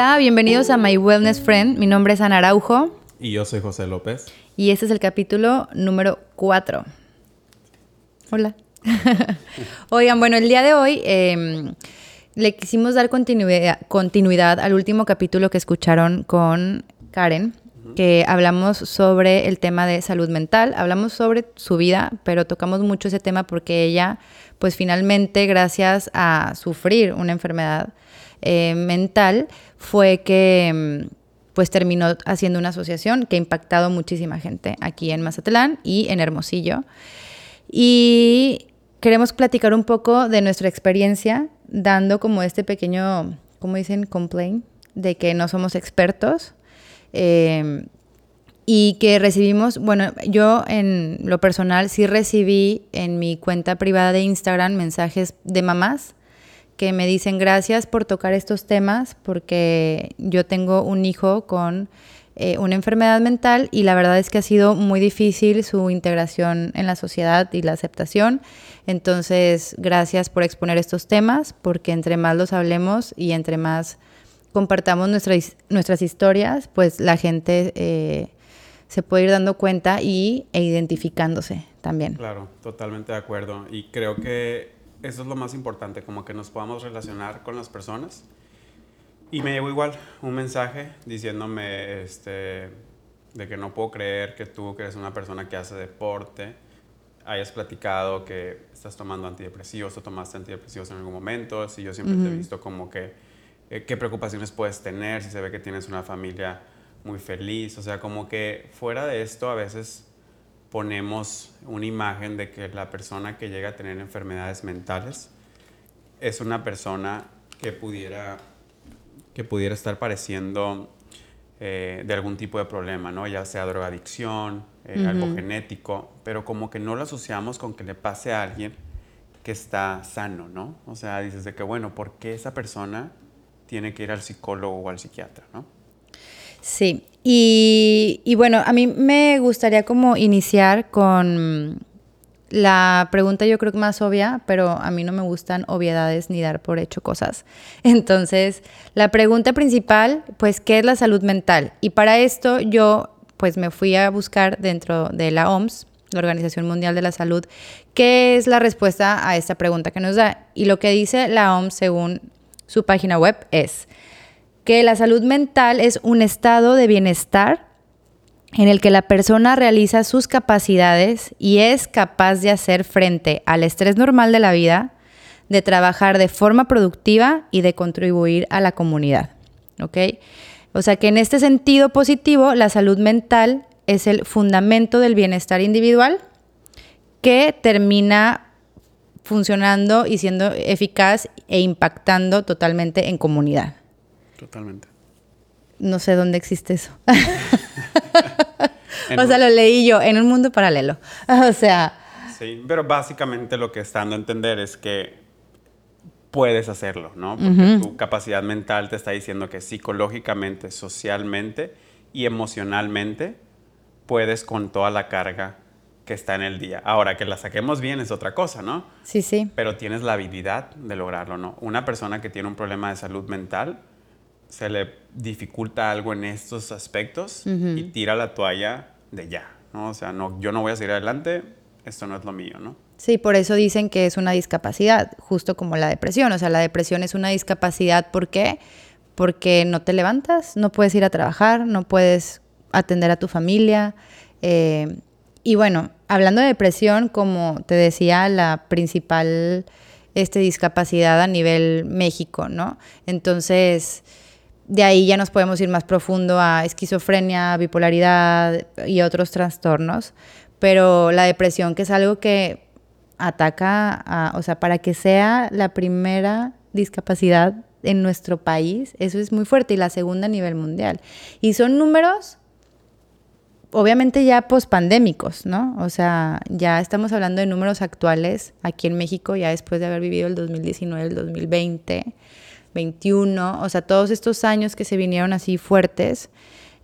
Hola, bienvenidos a My Wellness Friend. Mi nombre es Ana Araujo. Y yo soy José López. Y este es el capítulo número 4. Hola. Oigan, bueno, el día de hoy em, le quisimos dar continuidad, continuidad al último capítulo que escucharon con Karen, que hablamos sobre el tema de salud mental, hablamos sobre su vida, pero tocamos mucho ese tema porque ella, pues finalmente, gracias a sufrir una enfermedad eh, mental fue que mm, pues terminó haciendo una asociación que ha impactado muchísima gente aquí en Mazatlán y en Hermosillo. Y queremos platicar un poco de nuestra experiencia dando como este pequeño, ¿cómo dicen? Complaint, de que no somos expertos. Eh, y que recibimos, bueno, yo en lo personal sí recibí en mi cuenta privada de Instagram mensajes de mamás que me dicen gracias por tocar estos temas porque yo tengo un hijo con eh, una enfermedad mental y la verdad es que ha sido muy difícil su integración en la sociedad y la aceptación. Entonces, gracias por exponer estos temas porque entre más los hablemos y entre más compartamos nuestras, nuestras historias, pues la gente eh, se puede ir dando cuenta y, e identificándose también. Claro, totalmente de acuerdo. Y creo que eso es lo más importante, como que nos podamos relacionar con las personas. Y me llegó igual un mensaje diciéndome este, de que no puedo creer que tú, que eres una persona que hace deporte, hayas platicado que estás tomando antidepresivos o tomaste antidepresivos en algún momento. Si yo siempre te he visto como que eh, qué preocupaciones puedes tener, si se ve que tienes una familia muy feliz. O sea, como que fuera de esto a veces ponemos una imagen de que la persona que llega a tener enfermedades mentales es una persona que pudiera, que pudiera estar padeciendo eh, de algún tipo de problema, ¿no? ya sea drogadicción, eh, algo genético, pero como que no lo asociamos con que le pase a alguien que está sano, ¿no? O sea, dices de que, bueno, ¿por qué esa persona tiene que ir al psicólogo o al psiquiatra, ¿no? Sí, y, bueno, a mí me gustaría como iniciar con la pregunta yo creo que más obvia, pero a mí no me gustan obviedades ni dar por hecho cosas. Entonces, la pregunta principal, pues, ¿qué es la salud mental? Y para esto yo, pues, me fui a buscar dentro de la OMS, la Organización Mundial de la Salud, qué es la respuesta a esta pregunta que nos da. Y lo que dice la OMS según su página web es que la salud mental es un estado de bienestar en el que la persona realiza sus capacidades y es capaz de hacer frente al estrés normal de la vida, de trabajar de forma productiva y de contribuir a la comunidad. O sea que en este sentido positivo, la salud mental es el fundamento del bienestar individual que termina funcionando y siendo eficaz e impactando totalmente en comunidad. Totalmente. No sé dónde existe eso. o sea, lo leí yo en un mundo paralelo. o sea. Sí, pero básicamente lo que está dando a entender es que puedes hacerlo, ¿no? Porque tu capacidad mental te está diciendo que psicológicamente, socialmente y emocionalmente puedes con toda la carga que está en el día. Ahora, que la saquemos bien es otra cosa, ¿no? Sí, sí. Pero tienes la habilidad de lograrlo, ¿no? Una persona que tiene un problema de salud mental se le dificulta algo en estos aspectos y tira la toalla de ya, ¿no? O sea, no, yo no voy a seguir adelante, esto no es lo mío, ¿no? Sí, por eso dicen que es una discapacidad, justo como la depresión. O sea, la depresión es una discapacidad, ¿por qué? Porque no te levantas, no puedes ir a trabajar, no puedes atender a tu familia. Eh, y bueno, hablando de depresión, como te decía, la principal este, discapacidad a nivel México, ¿no? Entonces, de ahí ya nos podemos ir más profundo a esquizofrenia, bipolaridad y otros trastornos, pero la depresión que es algo que ataca, o sea, para que sea la primera discapacidad en nuestro país, eso es muy fuerte, y la segunda a nivel mundial. Y son números, obviamente ya pospandémicos, ¿no? O sea, ya estamos hablando de números actuales aquí en México, ya después de haber vivido el 2019, el 2020 21, o sea, todos estos años que se vinieron así fuertes.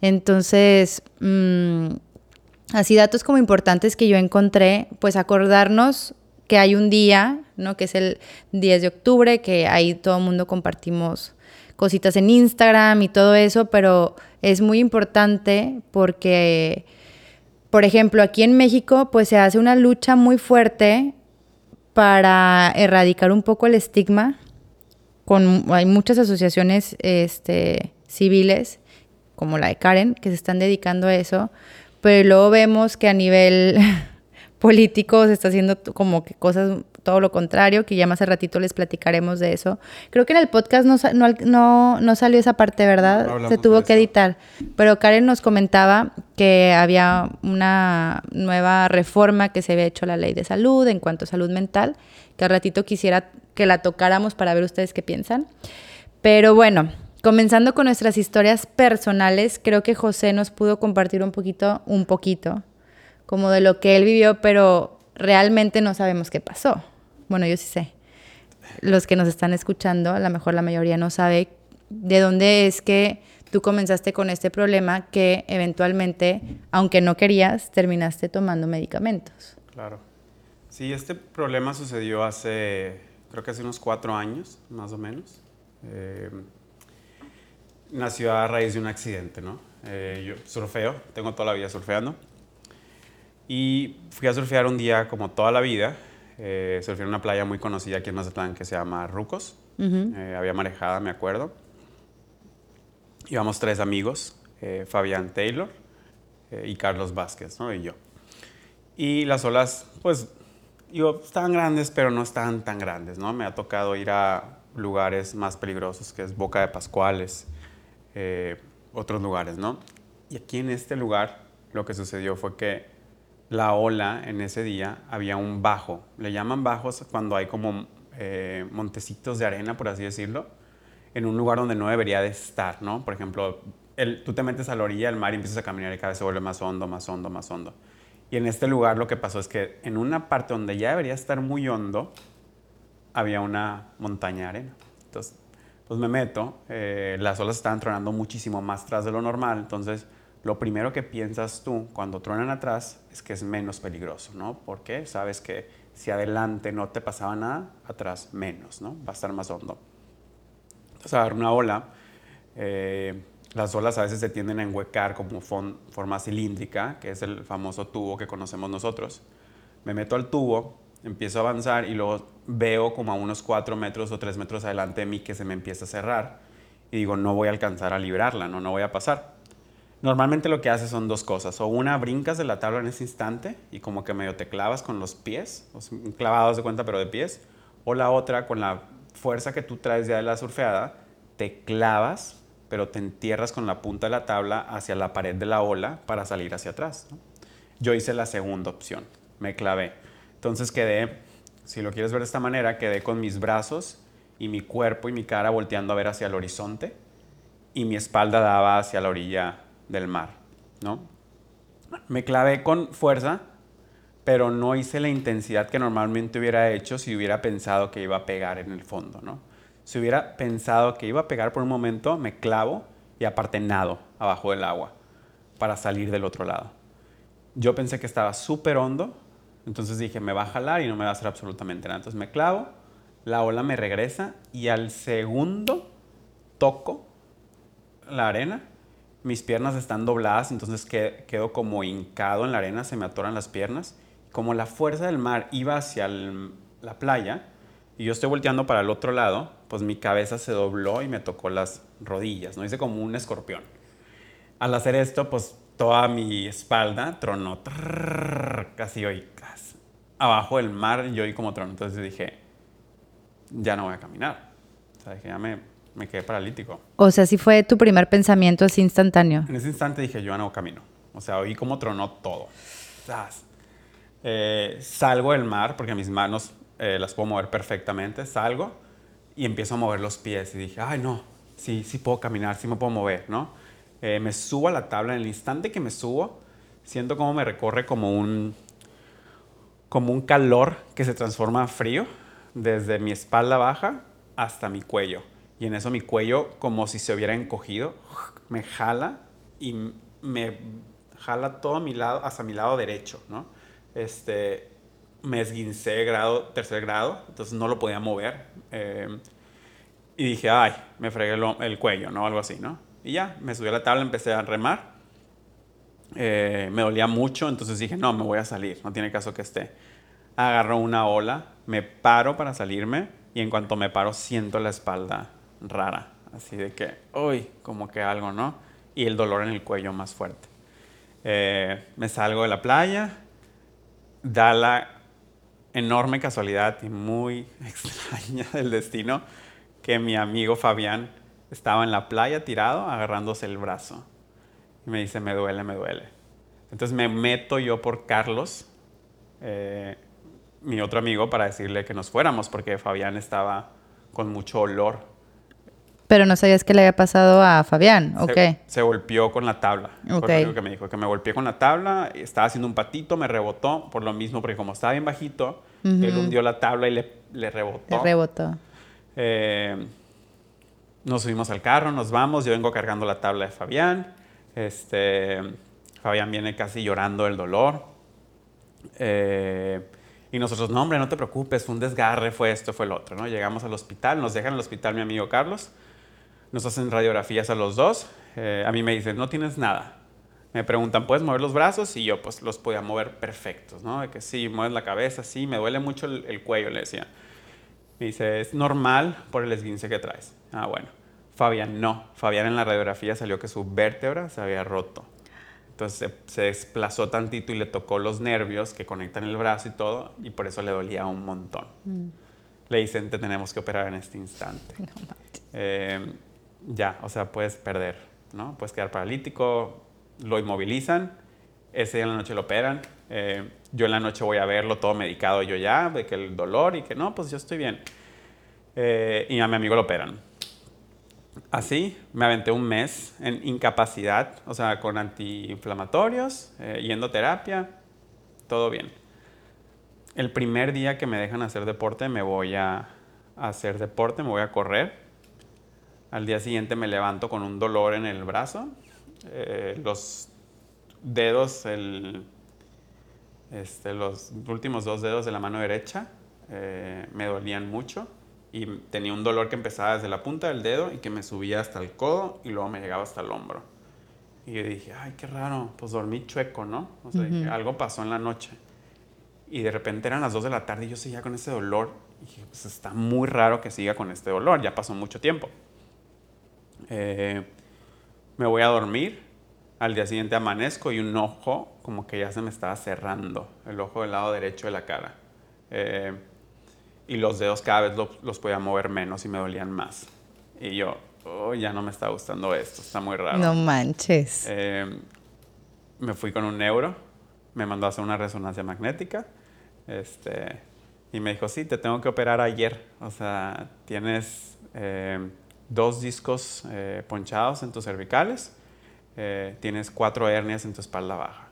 Entonces, mm, así datos como importantes que yo encontré, pues acordarnos que hay un día, ¿no? Que es el 10 de octubre, que ahí todo el mundo compartimos cositas en Instagram y todo eso, pero es muy importante porque, por ejemplo, aquí en México, pues se hace una lucha muy fuerte para erradicar un poco el estigma. Con, hay muchas asociaciones este, civiles, como la de Karen, que se están dedicando a eso, pero luego vemos que a nivel político se está haciendo como que cosas todo lo contrario, que ya más a ratito les platicaremos de eso. Creo que en el podcast no, no, no, salió esa parte, ¿verdad? Se tuvo que editar. Pero Karen nos comentaba que había una nueva reforma que se había hecho a la ley de salud en cuanto a salud mental, que al ratito quisiera que la tocáramos para ver ustedes qué piensan. Pero bueno, comenzando con nuestras historias personales, creo que José nos pudo compartir un poquito, un poquito, como de lo que él vivió, pero realmente no sabemos qué pasó. Bueno, yo sí sé. Los que nos están escuchando, a lo mejor la mayoría no sabe de dónde es que tú comenzaste con este problema que eventualmente, aunque no querías, terminaste tomando medicamentos. Claro. Sí, este problema sucedió hace, creo que hace unos cuatro años, más o menos. Eh, nació a raíz de un accidente, ¿no? Eh, yo surfeo, tengo toda la vida surfeando. Y fui a surfear un día como toda la vida eh, surfé en una playa muy conocida aquí en Mazatlán que se llama Rucos. Eh, había marejada, me acuerdo. Íbamos tres amigos, eh, Fabián Taylor eh, y Carlos Vázquez, ¿no? Y yo. Y las olas, pues, digo, estaban grandes, pero no estaban tan grandes, ¿no? Me ha tocado ir a lugares más peligrosos, que es Boca de Pascuales, otros lugares, ¿no? Y aquí en este lugar lo que sucedió fue que la ola en ese día había un bajo. Le llaman bajos cuando hay como eh, montecitos de arena, por así decirlo, en un lugar donde no debería de estar, ¿no? Por ejemplo, tú te metes a la orilla del mar y empiezas a caminar y cada vez se vuelve más hondo, más hondo, más hondo. Y en este lugar lo que pasó es que en una parte donde ya debería estar muy hondo, había una montaña de arena. Entonces, pues me meto, eh, las olas estaban tronando muchísimo más atrás de lo normal, entonces lo primero que piensas tú cuando truenan atrás es que es menos peligroso, ¿no? Porque sabes que si adelante no te pasaba nada, atrás menos, ¿no? Va a estar más hondo. Entonces, a dar una ola, eh, las olas a veces se tienden a enhuecar como forma cilíndrica, que es el famoso tubo que conocemos nosotros. Me meto al tubo, empiezo a avanzar y luego veo como a unos 4 metros o 3 metros adelante de mí que se me empieza a cerrar y digo, no voy a alcanzar a librarla, no, no voy a pasar. Normalmente lo que haces son dos cosas. O una, brincas de la tabla en ese instante y como que medio te clavas con los pies, clavados de cuenta pero de pies. O la otra, con la fuerza que tú traes ya de la surfeada, te clavas, pero te entierras con la punta de la tabla hacia la pared de la ola para salir hacia atrás. Yo hice la segunda opción, me clavé. Entonces quedé, si lo quieres ver de esta manera, quedé con mis brazos y mi cuerpo y mi cara volteando a ver hacia el horizonte y mi espalda daba hacia la orilla del mar, ¿no? Me clavé con fuerza, pero no hice la intensidad que normalmente hubiera hecho si hubiera pensado que iba a pegar en el fondo, ¿no? Si hubiera pensado que iba a pegar por un momento, me clavo y aparte nado abajo del agua para salir del otro lado. Yo pensé que estaba súper hondo, entonces dije, me va a jalar y no me va a hacer absolutamente nada. Entonces me clavo, la ola me regresa y al segundo toco la arena mis piernas están dobladas, entonces quedo como hincado en la arena, se me atoran las piernas. Como la fuerza del mar iba hacia la playa y yo estoy volteando para el otro lado, pues mi cabeza se dobló y me tocó las rodillas, ¿no? Hice como un escorpión. Al hacer esto, pues toda mi espalda tronó, casi hoy, abajo del mar, yo oí como trono. Entonces dije, ya no voy a caminar. O sea, dije, ya me, me quedé paralítico. O sea, si fue tu primer pensamiento así instantáneo. En ese instante dije, yo no camino. O sea, oí como tronó todo. Eh, salgo del mar, porque mis manos eh, las puedo mover perfectamente. Salgo y empiezo a mover los pies. Y dije, ay, no, sí, sí puedo caminar, sí me puedo mover, ¿no? Eh, me subo a la tabla. En el instante que me subo, siento como me recorre como un, como un calor que se transforma en frío desde mi espalda baja hasta mi cuello y en eso mi cuello, como si se hubiera encogido, me jala y me jala todo mi lado, hasta mi lado derecho, ¿no? Este, me esguincé grado, tercer grado, entonces no lo podía mover. Eh, Y dije, ay, me fregué el, el cuello, ¿no? Algo así, ¿no? Y ya, me subí a la tabla, empecé a remar. Eh, me dolía mucho, entonces dije, no, me voy a salir, no tiene caso que esté. Agarro una ola, me paro para salirme y en cuanto me paro siento la espalda rara, así de que, uy, como que algo, ¿no? Y el dolor en el cuello más fuerte. Eh, me salgo de la playa, da la enorme casualidad y muy extraña del destino que mi amigo Fabián estaba en la playa tirado agarrándose el brazo. Y me dice, me duele, me duele. Entonces me meto yo por Carlos, eh, mi otro amigo, para decirle que nos fuéramos, porque Fabián estaba con mucho olor. Pero no sabías qué le había pasado a Fabián, ¿ok? Se, se golpeó con la tabla. Ok. Fue lo que me dijo, que me golpeé con la tabla, estaba haciendo un patito, me rebotó, por lo mismo, porque como estaba bien bajito, él hundió la tabla y le, le rebotó. Le rebotó. Eh, nos subimos al carro, nos vamos, yo vengo cargando la tabla de Fabián. Este, Fabián viene casi llorando del dolor. Eh, y nosotros, no, hombre, no te preocupes, fue un desgarre, fue esto, fue el otro, ¿no? Llegamos al hospital, nos dejan en el hospital mi amigo Carlos, nos hacen radiografías a los dos. Eh, a mí me dicen, no tienes nada. Me preguntan, ¿puedes mover los brazos? Y yo, pues, los podía mover perfectos, ¿no? De que sí, mueves la cabeza, sí, me duele mucho el, el cuello, le decía. Me dice, es normal por el esguince que traes. Ah, bueno. Fabián no. Fabián en la radiografía salió que su vértebra se había roto. Entonces se, se desplazó tantito y le tocó los nervios que conectan el brazo y todo, y por eso le dolía un montón. Le dicen, te tenemos que operar en este instante. Eh, ya, o sea, puedes perder, ¿no? Puedes quedar paralítico, lo inmovilizan, ese día en la noche lo operan. eh, yo en la noche voy a verlo todo medicado yo ya, de que el dolor y que no, pues yo estoy bien. Eh, y a mi amigo lo operan. Así me aventé un mes en incapacidad, o sea, con antiinflamatorios, eh, yendo terapia, todo bien. El primer día que me dejan hacer deporte, me voy a hacer deporte, me voy a correr. Al día siguiente me levanto con un dolor en el brazo. Eh, los dedos, el, este, los últimos dos dedos de la mano derecha eh, me dolían mucho y tenía un dolor que empezaba desde la punta del dedo y que me subía hasta el codo y luego me llegaba hasta el hombro. Y yo dije, ay, qué raro, pues dormí chueco, ¿no? O sea, dije, algo pasó en la noche. Y de repente eran las 2 de la tarde y yo seguía con ese dolor. Y dije, pues está muy raro que siga con este dolor, ya pasó mucho tiempo. Eh, me voy a dormir, al día siguiente amanezco y un ojo como que ya se me estaba cerrando, el ojo del lado derecho de la cara. Eh, y los dedos cada vez lo- los podía mover menos y me dolían más. Y yo, oh, ya no me está gustando esto, está muy raro. No manches. Eh, me fui con un neuro, me mandó a hacer una resonancia magnética. Este, y me dijo, sí, te tengo que operar ayer. O sea, tienes eh, dos discos eh, ponchados en tus cervicales, eh, tienes cuatro hernias en tu espalda baja.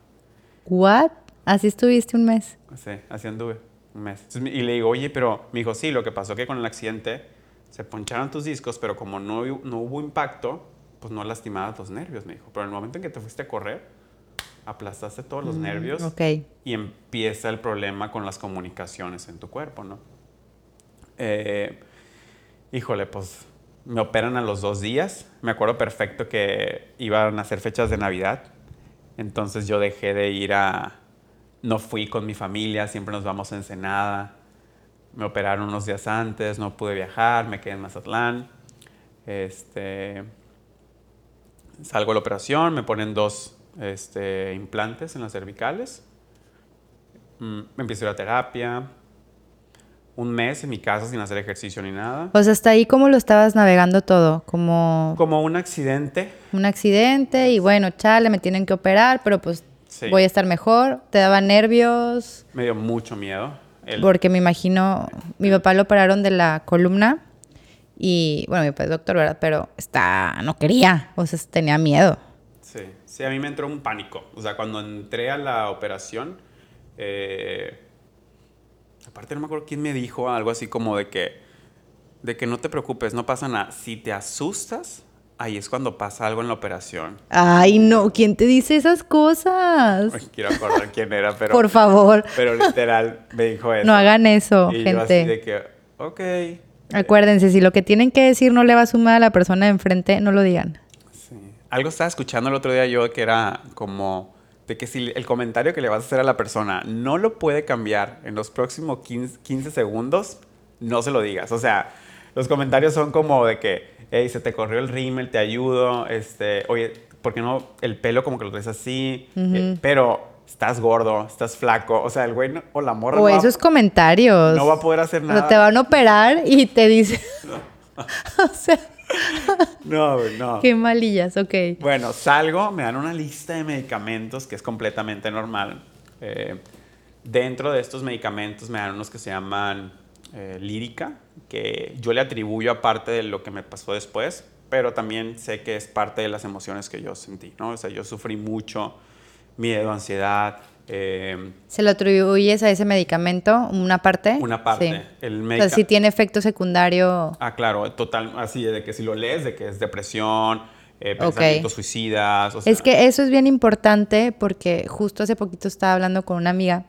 ¿What? Así estuviste un mes. Sí, así anduve un mes. Entonces, y le digo, oye, pero me dijo, sí, lo que pasó que con el accidente se poncharon tus discos, pero como no, no hubo impacto, pues no lastimabas los nervios, me dijo. Pero en el momento en que te fuiste a correr, aplastaste todos los nervios Ok. y empieza el problema con las comunicaciones en tu cuerpo, ¿no? Eh, híjole, pues me operan a los dos días. Me acuerdo perfecto que iban a hacer fechas de Navidad. Entonces yo dejé de ir a... No fui con mi familia, siempre nos vamos a Ensenada. Me operaron unos días antes, no pude viajar, me quedé en Mazatlán. Este, salgo de la operación, me ponen dos este, implantes en las cervicales. Mm, empiezo a ir a terapia. Un mes en mi casa sin hacer ejercicio ni nada. O sea, hasta ahí cómo lo estabas navegando todo, como Como un accidente. un accidente y bueno, chale, me tienen que operar, pero pues Sí. voy a estar mejor. Te daba nervios, Me dio mucho miedo. El- porque me imagino, mi papá lo operaron de la columna y bueno, mi papá es doctor, ¿verdad? Pero está, no quería, o sea, tenía miedo. Sí, sí, a mí me entró un pánico. O sea, cuando entré a la operación, eh, aparte no me acuerdo quién me dijo algo así como de que, de que no te preocupes, no pasa nada. Si te asustas, ahí es cuando pasa algo en la operación. Ay, no, ¿quién te dice esas cosas? Ay, quiero acordar quién era, pero, Por favor, pero literal me dijo eso. no hagan eso, y yo así gente. de que, ok, Acuérdense, si lo que tienen que decir no le va a sumar a la persona de enfrente, no lo digan. Sí. Algo estaba escuchando el otro día yo que era como de que si el comentario que le vas a hacer a la persona no lo puede cambiar en los próximos 15, 15 segundos, no se lo digas. O sea, los comentarios son como de que, hey, se te corrió el rímel, te ayudo, este, oye, ¿por qué no el pelo como que lo traes así? Eh, pero estás gordo, estás flaco, o sea, el güey no- o la morra O no, esos va, comentarios. no va a poder hacer nada. te van a operar y te dicen. o sea, No, no. qué malillas, ok. Bueno, salgo, me dan una lista de medicamentos que es completamente normal. Eh, dentro de estos medicamentos me dan unos que se llaman eh, lírica, que yo le atribuyo a parte de lo que me pasó después, pero también sé que es parte de las emociones que yo sentí, ¿no? O sea, yo sufrí mucho miedo, ansiedad, eh, ¿Se lo atribuyes a ese medicamento, una parte? una parte. Sí. El O sea, si tiene efecto secundario. Ah, claro, total, así de que si lo lees, de que es depresión, eh, pensamientos suicidas, o sea, Es que eso es bien importante porque justo hace poquito estaba hablando con una amiga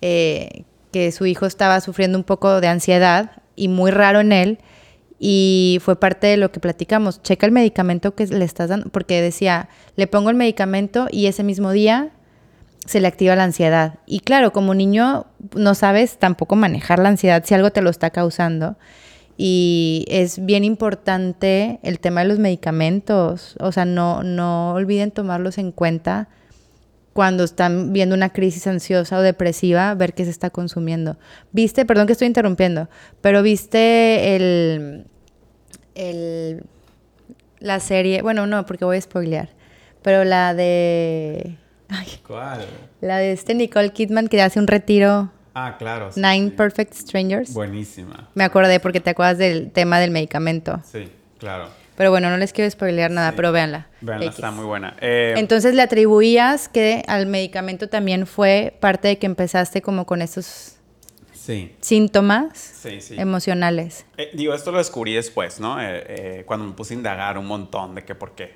eh, que su hijo estaba sufriendo un poco de ansiedad y muy raro en él y fue parte de lo que platicamos. Checa el medicamento que le estás dando porque decía, le pongo el medicamento y ese mismo día se le activa la ansiedad. Y claro, como niño no sabes tampoco manejar la ansiedad si algo te lo está causando. Y es bien importante el tema de los medicamentos. O sea, no, no olviden tomarlos en cuenta cuando están viendo una crisis ansiosa o depresiva, ver qué se está consumiendo. Viste, perdón que estoy interrumpiendo, pero viste el, el la serie, bueno, no, porque voy a spoilear, pero la de ay, ¿Cuál? la de este Nicole Kidman que hace un retiro Ah, claro. sí, Nine sí. Perfect Strangers. Buenísima. Me acordé porque te acuerdas del tema del medicamento. Sí, claro. Pero bueno, no les quiero spoilear nada, Sí. pero véanla. Veanla, X. está muy buena. Eh, Entonces le atribuías que al medicamento también fue parte de que empezaste como con esos sí, síntomas sí, sí. emocionales. Eh, digo, esto lo descubrí después, ¿no? Eh, eh, cuando me puse a indagar un montón de qué por qué.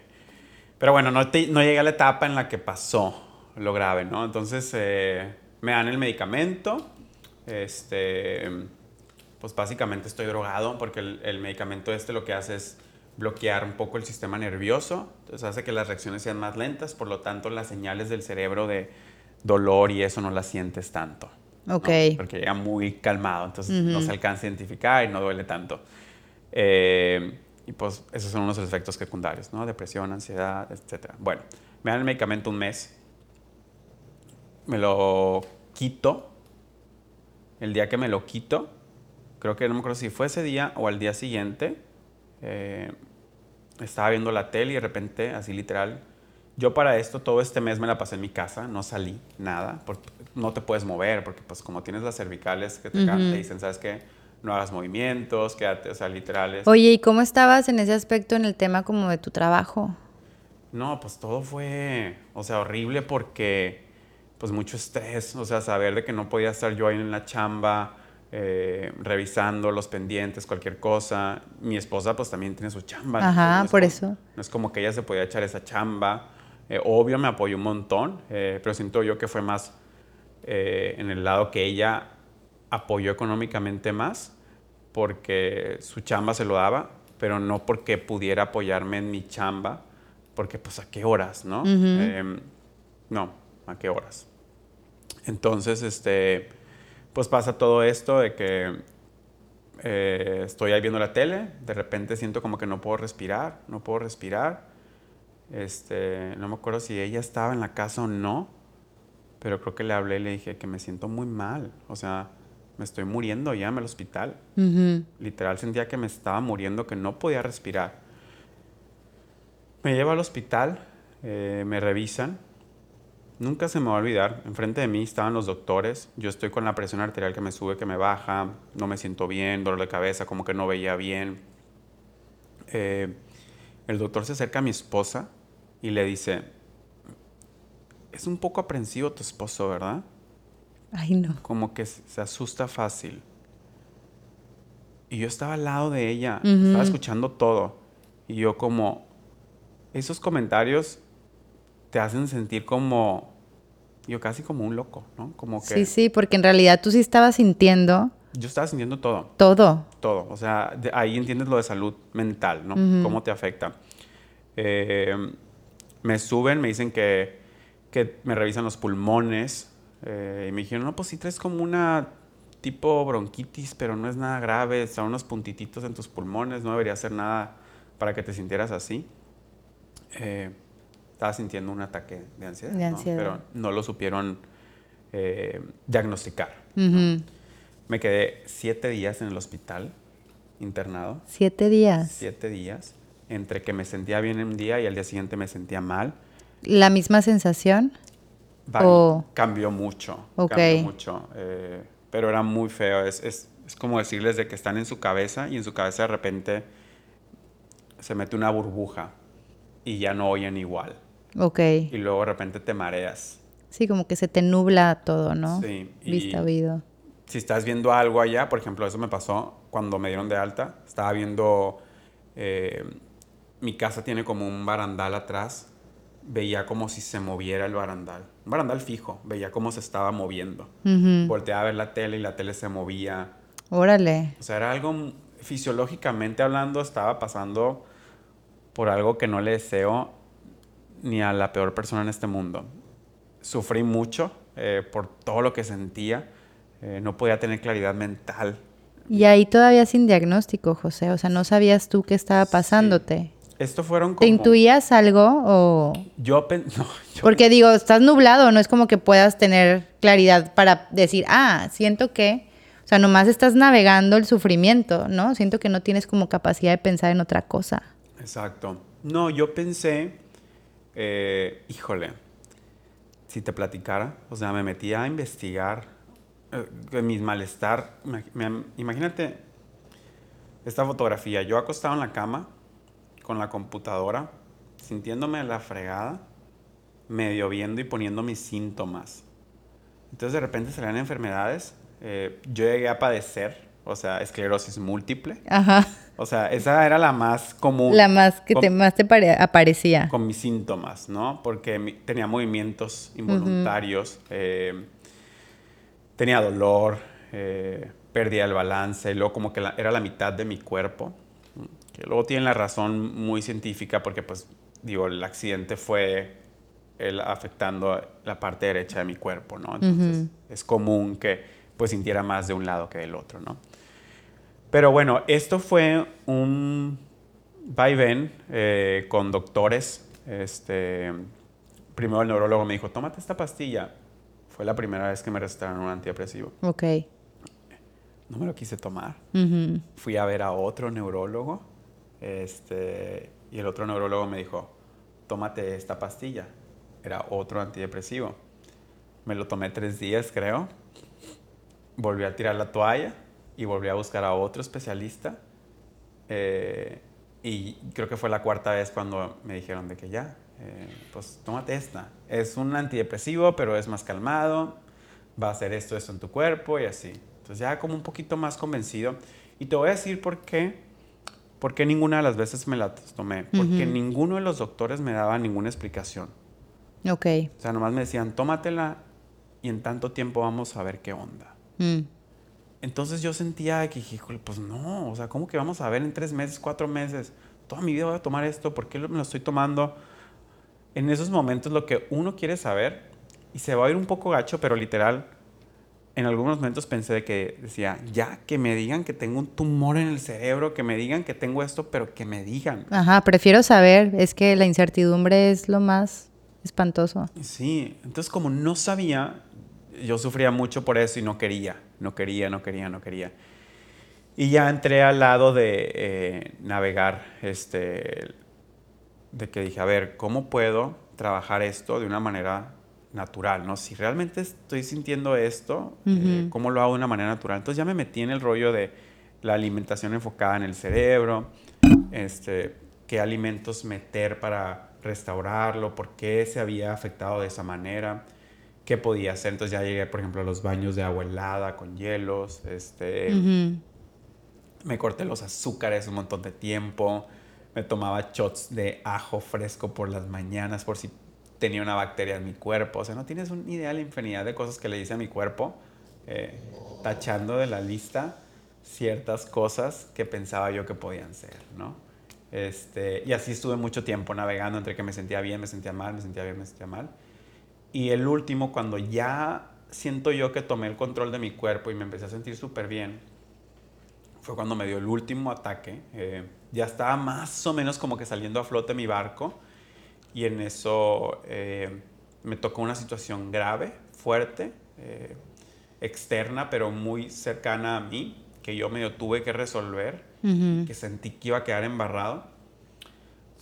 Pero bueno, no, te- no llegué a la etapa en la que pasó lo grave, ¿no? Entonces eh, me dan el medicamento. Este, pues básicamente estoy drogado porque el, el medicamento este lo que hace es bloquear un poco el sistema nervioso. Entonces hace que las reacciones sean más lentas, por lo tanto las señales del cerebro de dolor y eso no las sientes tanto. ¿no? Ok. Porque llega muy calmado, entonces no se alcanza a identificar y no duele tanto. Eh, y pues esos son los efectos secundarios, ¿no? Depresión, ansiedad, etc. Bueno, me dan el medicamento un mes, me lo quito. El día que me lo quito, creo que no me acuerdo si fue ese día o al día siguiente, eh, estaba viendo la tele y de repente, así literal, yo para esto todo este mes me la pasé en mi casa, no salí, nada, porque no te puedes mover, porque pues como tienes las cervicales que te, ca- te dicen, ¿sabes qué? No hagas movimientos, quédate, o sea, literales. Oye, ¿y cómo estabas en ese aspecto en el tema como de tu trabajo? No, pues todo fue, o sea, horrible porque, pues mucho estrés, o sea, saber de que no podía estar yo ahí en la chamba, eh, revisando los pendientes, cualquier cosa. Mi esposa pues también tiene su chamba. Ajá, entonces no es por como- eso. No es como que ella se podía echar esa chamba. Eh, obvio me apoyó un montón, eh, pero siento yo que fue más en el lado que ella apoyó económicamente más, porque su chamba se lo daba, pero no porque pudiera apoyarme en mi chamba, porque pues a qué horas, ¿no? Em, no, a qué horas. Entonces, este, pues pasa todo esto de que eh, estoy ahí viendo la tele, de repente siento como que no puedo respirar, no puedo respirar. Este, no me acuerdo si ella estaba en la casa o no, pero creo que le hablé y le dije que me siento muy mal, o sea, me estoy muriendo, llévame al hospital. Ujú. Literal sentía que me estaba muriendo, que no podía respirar. Me lleva al hospital, eh, me revisan. Nunca se me va a olvidar. Enfrente de mí estaban los doctores. Yo estoy con la presión arterial que me sube, que me baja. No me siento bien, dolor de cabeza, como que no veía bien. Eh, el doctor se acerca a mi esposa y le dice, es un poco aprensivo tu esposo, ¿verdad? Ay, no. como que se asusta fácil. Y yo estaba al lado de ella, Ujú. estaba escuchando todo. Y yo como, esos comentarios te hacen sentir como, yo casi como un loco, ¿no? Como que... Sí, sí, porque en realidad tú sí estabas sintiendo Yo estaba sintiendo todo. Todo. Todo. O sea, ahí entiendes lo de salud mental, ¿no? Cómo te afecta. Eh, me suben, me dicen que, que me revisan los pulmones. Eh, y me dijeron, no, pues sí traes como una tipo bronquitis, pero no es nada grave. Son unos puntititos en tus pulmones. No debería ser nada para que te sintieras así. Eh, estaba sintiendo un ataque de ansiedad, de ansiedad. pero no lo supieron diagnosticar. Me quedé siete días en el hospital internado. Siete días. Siete días entre que me sentía bien un día y al día siguiente me sentía mal. ¿La misma sensación? O... Cambió mucho. Cambió mucho. Eh, pero era muy feo. Es, es, es, como decirles de que están en su cabeza y en su cabeza de repente se mete una burbuja y ya no oyen igual. Ok. Y luego de repente te mareas. Sí, como que se te nubla todo, ¿no? Sí. Vista, oído. Si estás viendo algo allá, por ejemplo, eso me pasó cuando me dieron de alta. Estaba viendo eh, mi casa tiene como un barandal atrás. Veía como si se moviera el barandal. Un barandal fijo. Veía cómo se estaba moviendo. Volteaba a ver la tele y la tele se movía. Órale. O sea, era algo fisiológicamente hablando, estaba pasando por algo que no le deseo ni a la peor persona en este mundo. Sufrí mucho eh, por todo lo que sentía. Eh, no podía tener claridad mental. Y ahí todavía sin diagnóstico, José. O sea, no sabías tú qué estaba pasándote. Esto fueron como... ¿Te intuías algo o...? Yo, no, Porque digo, estás nublado, no es como que puedas tener claridad para decir, ah, siento que... O sea, nomás estás navegando el sufrimiento, ¿no? Siento que no tienes como capacidad de pensar en otra cosa. Exacto. No, yo pensé, eh, híjole, si te platicara, o sea, me metí a investigar eh, mi malestar. imagínate esta fotografía, yo acostado en la cama, con la computadora, sintiéndome la fregada, medio viendo y poniendo mis síntomas. Entonces de repente salían enfermedades. Eh, yo llegué a padecer, o sea, esclerosis múltiple. Ajá. O sea, esa era la más común. La más que te, más te aparecía. Con mis síntomas, ¿no? Porque tenía movimientos involuntarios, eh, tenía dolor, eh, perdía el balance, y luego como que era la mitad de mi cuerpo que luego tienen la razón muy científica porque, pues, digo, el accidente fue el afectando la parte derecha de mi cuerpo, ¿no? Entonces, es común que, pues, sintiera más de un lado que del otro, ¿no? Pero bueno, esto fue un vaivén eh, con doctores. Este, primero el neurólogo me dijo, tómate esta pastilla. Fue la primera vez que me recetaron un antidepresivo. Ok. No me lo quise tomar. Fui a ver a otro neurólogo este, y el otro neurólogo me dijo, tómate esta pastilla. Era otro antidepresivo. Me lo tomé tres días, creo. Volví a tirar la toalla y volví a buscar a otro especialista. Eh, y creo que fue la cuarta vez cuando me dijeron de que ya, eh, pues tómate esta. Es un antidepresivo, pero es más calmado. Va a hacer esto, esto en tu cuerpo y así. Entonces ya como un poquito más convencido. Y te voy a decir por qué porque ninguna de las veces me la tomé? Porque ninguno de los doctores me daba ninguna explicación. Ok. O sea, nomás me decían, tómatela y en tanto tiempo vamos a ver qué onda. Mm. Entonces yo sentía que, híjole, pues no, o sea, ¿cómo que vamos a ver en tres meses, cuatro meses? Toda mi vida voy a tomar esto, ¿por qué me lo estoy tomando? En esos momentos lo que uno quiere saber, y se va a ir un poco gacho, pero literal, en algunos momentos pensé de que decía, ya, que me digan que tengo un tumor en el cerebro, que me digan que tengo esto, pero que me digan. Ajá, prefiero saber, es que la incertidumbre es lo más espantoso. Sí, entonces como no sabía, yo sufría mucho por eso y no quería, no quería, no quería, no quería. Y ya entré al lado de eh, navegar, este, de que dije, a ver, ¿cómo puedo trabajar esto de una manera natural, ¿no? Si realmente estoy sintiendo esto, eh, ¿cómo lo hago de una manera natural? Entonces ya me metí en el rollo de la alimentación enfocada en el cerebro, este, qué alimentos meter para restaurarlo, por qué se había afectado de esa manera, qué podía hacer. Entonces ya llegué, por ejemplo, a los baños de agua helada con hielos, este, me corté los azúcares un montón de tiempo, me tomaba shots de ajo fresco por las mañanas por si tenía una bacteria en mi cuerpo. O sea, no tienes una idea de la infinidad de cosas que le hice a mi cuerpo eh, tachando de la lista ciertas cosas que pensaba yo que podían ser, ¿no? Este, y así estuve mucho tiempo navegando entre que me sentía bien, me sentía mal, me sentía bien, me sentía mal. Y el último, cuando ya siento yo que tomé el control de mi cuerpo y me empecé a sentir súper bien, fue cuando me dio el último ataque. Eh, ya estaba más o menos como que saliendo a flote mi barco y en eso eh, me tocó una situación grave, fuerte, eh, externa, pero muy cercana a mí, que yo medio tuve que resolver, que sentí que iba a quedar embarrado.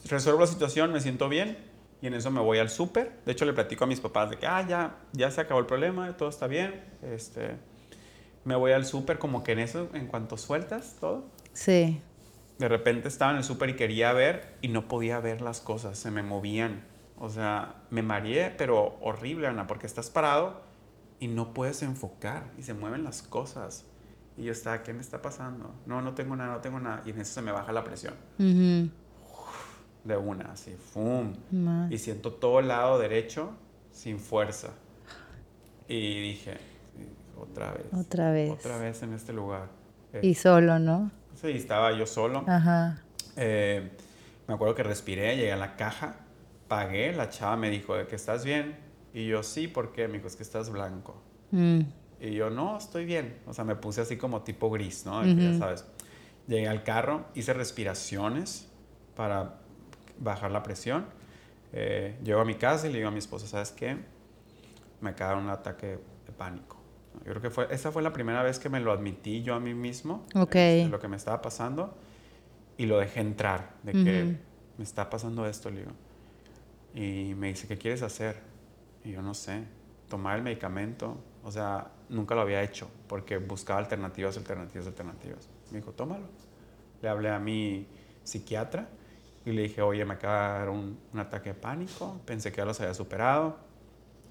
Resuelvo la situación, me siento bien y en eso me voy al súper. De hecho, le platico a mis papás de que, ah, ya, ya se acabó el problema, todo está bien. Este, me voy al súper como que en eso, en cuanto sueltas todo. Sí. De repente estaba en el súper y quería ver y no podía ver las cosas, se me movían. O sea, me mareé, pero horrible, Ana, porque estás parado y no puedes enfocar y se mueven las cosas. Y yo estaba, ¿qué me está pasando? No, no tengo nada, no tengo nada. Y en eso se me baja la presión. de una, así, ¡fum! Y siento todo el lado derecho sin fuerza. Y dije, otra vez. Otra vez. Otra vez en este lugar. Y solo, ¿no? Sí, estaba yo solo. Ajá. Eh, me acuerdo que respiré, llegué a la caja, pagué, la chava me dijo de que estás bien. Y yo, sí, ¿por qué? Me dijo, es que estás blanco. Mm. Y yo, no, estoy bien. O sea, me puse así como tipo gris, ¿no? Ya sabes. Llegué al carro, hice respiraciones para bajar la presión. Eh, llego a mi casa y le digo a mi esposa, ¿sabes qué? Me acaba un ataque de pánico. Yo creo que fue, esa fue la primera vez que me lo admití yo a mí mismo. Este, lo que me estaba pasando. Y lo dejé entrar, de que me está pasando esto, le digo. Y me dice, ¿qué quieres hacer? Y yo no sé, tomar el medicamento. O sea, nunca lo había hecho porque buscaba alternativas, alternativas, alternativas. Me dijo, tómalo. Le hablé a mi psiquiatra y le dije, oye, me acaba de dar un, un ataque de pánico, pensé que ya los había superado.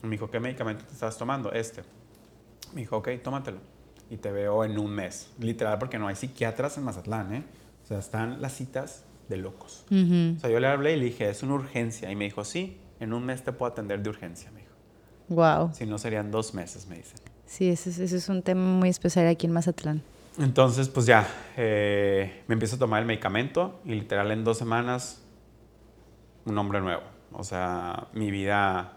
me dijo, ¿qué medicamento te estás tomando? Este. Me dijo, ok, tómatelo. Y te veo en un mes. Literal, porque no hay psiquiatras en Mazatlán, ¿eh? O sea, están las citas de locos. O sea, yo le hablé y le dije, es una urgencia. Y me dijo, sí, en un mes te puedo atender de urgencia, me dijo. Wow. Si no, serían dos meses, me dicen. Sí, ese, ese es un tema muy especial aquí en Mazatlán. Entonces, pues ya, eh, me empiezo a tomar el medicamento y literal en dos semanas, un hombre nuevo. O sea, mi vida,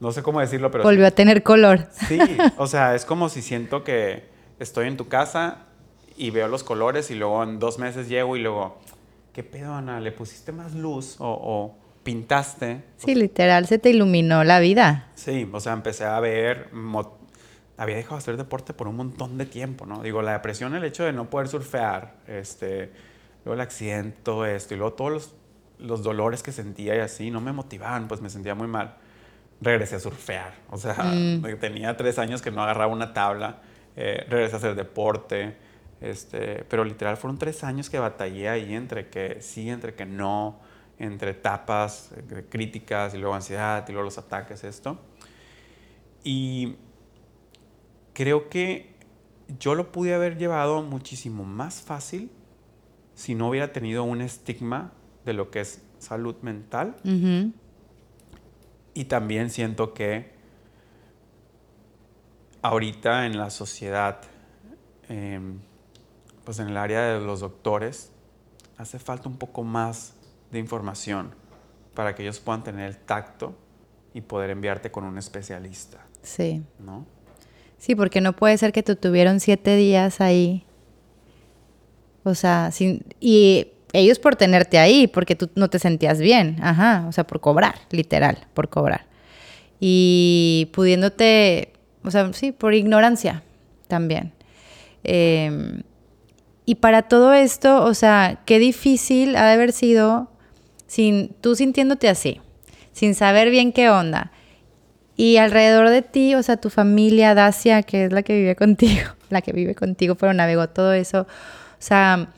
no sé cómo decirlo, pero... Volvió a tener color. Sí, o sea, es como si siento que estoy en tu casa y veo los colores y luego en dos meses llego y luego, ¿qué pedo, Ana? ¿Le pusiste más luz o, pintaste? Sí, literal, se te iluminó la vida. Sí, o sea, empecé a ver, había dejado de hacer deporte por un montón de tiempo, ¿no? Digo, la depresión, el hecho de no poder surfear, este, luego el accidente, todo esto, y luego todos los, dolores que sentía y así, no me motivaban, pues me sentía muy mal. Regresé a surfear, o sea, mm. tenía tres años que no agarraba una tabla, eh, regresé a hacer deporte, este, pero literal fueron tres años que batallé ahí entre que sí, entre que no, entre etapas críticas y luego ansiedad y luego los ataques, esto. Y creo que yo lo pude haber llevado muchísimo más fácil si no hubiera tenido un estigma de lo que es salud mental. Y también siento que ahorita en la sociedad, eh, pues en el área de los doctores, hace falta un poco más de información para que ellos puedan tener el tacto y poder enviarte con un especialista. Sí. ¿No? Sí, porque no puede ser que tú tuvieron siete días ahí. O sea, sin, y ellos por tenerte ahí, porque tú no te sentías bien. Ajá, o sea, por cobrar, literal, por cobrar. Y pudiéndote, o sea, sí, por ignorancia también. Eh, y para todo esto, o sea, qué difícil ha de haber sido sin tú sintiéndote así, sin saber bien qué onda. Y alrededor de ti, o sea, tu familia, Dacia, que es la que vive contigo, la que vive contigo, pero navegó todo eso. O sea,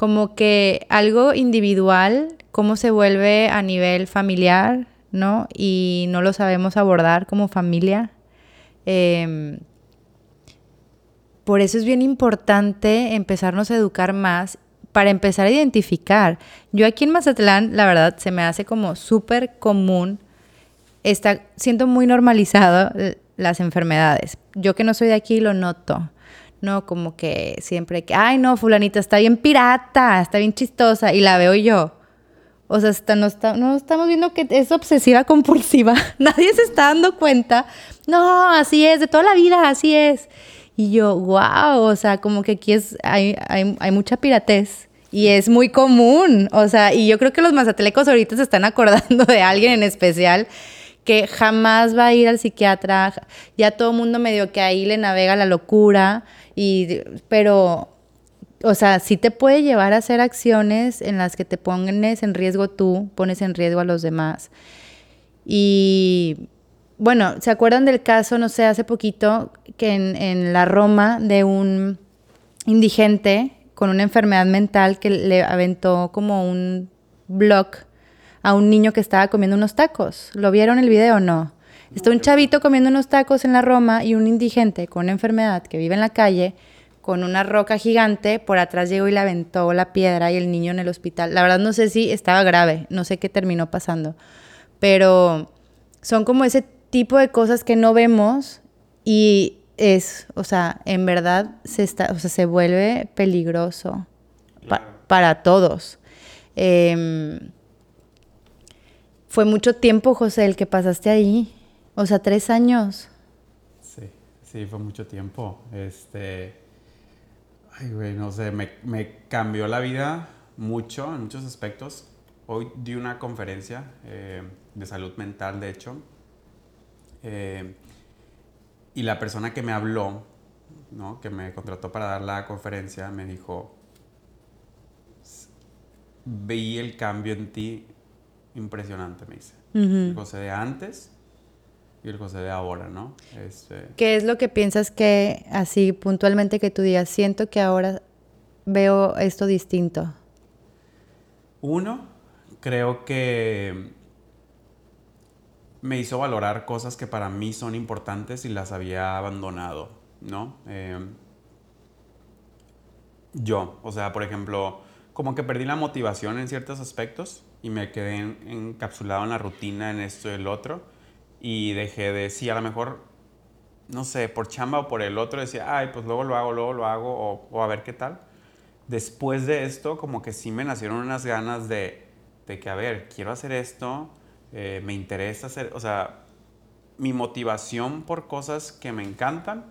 como que algo individual, cómo se vuelve a nivel familiar, ¿no? Y no lo sabemos abordar como familia. Eh, por eso es bien importante empezarnos a educar más para empezar a identificar. Yo aquí en Mazatlán, la verdad, se me hace como súper común, está siento muy normalizado las enfermedades. Yo que no soy de aquí lo noto. No, como que siempre que, ay, no, fulanita está bien pirata, está bien chistosa, y la veo yo. O sea, está, no, está, no estamos viendo que es obsesiva compulsiva. Nadie se está dando cuenta. No, así es, de toda la vida, así es. Y yo, wow, o sea, como que aquí es, hay, hay, hay mucha piratez. Y es muy común. O sea, y yo creo que los mazatelecos ahorita se están acordando de alguien en especial que jamás va a ir al psiquiatra. Ya todo el mundo medio que ahí le navega la locura. Y, pero, o sea, sí te puede llevar a hacer acciones en las que te pones en riesgo tú, pones en riesgo a los demás. Y bueno, ¿se acuerdan del caso, no sé, hace poquito, que en, en la Roma de un indigente con una enfermedad mental que le aventó como un blog a un niño que estaba comiendo unos tacos. ¿Lo vieron el video o no? Está un chavito comiendo unos tacos en la Roma y un indigente con una enfermedad que vive en la calle con una roca gigante, por atrás llegó y le aventó la piedra y el niño en el hospital. La verdad no sé si estaba grave, no sé qué terminó pasando, pero son como ese tipo de cosas que no vemos y es, o sea, en verdad se, está, o sea, se vuelve peligroso para todos. Em, fue mucho tiempo, José, el que pasaste ahí. O sea, tres años. Sí, sí, fue mucho tiempo. Este. Ay, güey, no sé, me, cambió la vida mucho en muchos aspectos. Hoy di una conferencia eh, de salud mental, de hecho. Eh, y la persona que me habló, ¿no? que me contrató para dar la conferencia, me dijo, vi el cambio en ti impresionante, me dice. El José de antes y el José de ahora, ¿no? Este... ¿Qué es lo que piensas que, así puntualmente que tú digas, siento que ahora veo esto distinto? Uno, creo que me hizo valorar cosas que para mí son importantes y las había abandonado, ¿no? Em, yo, o sea, por ejemplo, como que perdí la motivación en ciertos aspectos y me quedé encapsulado en la rutina, en esto y el otro, y dejé de, sí, a lo mejor, no sé, por chamba o por el otro, decía, ay, pues luego lo hago, luego lo hago, o, o a ver qué tal. Después de esto, como que sí me nacieron unas ganas de, de que, a ver, quiero hacer esto, eh, me interesa hacer, o sea, mi motivación por cosas que me encantan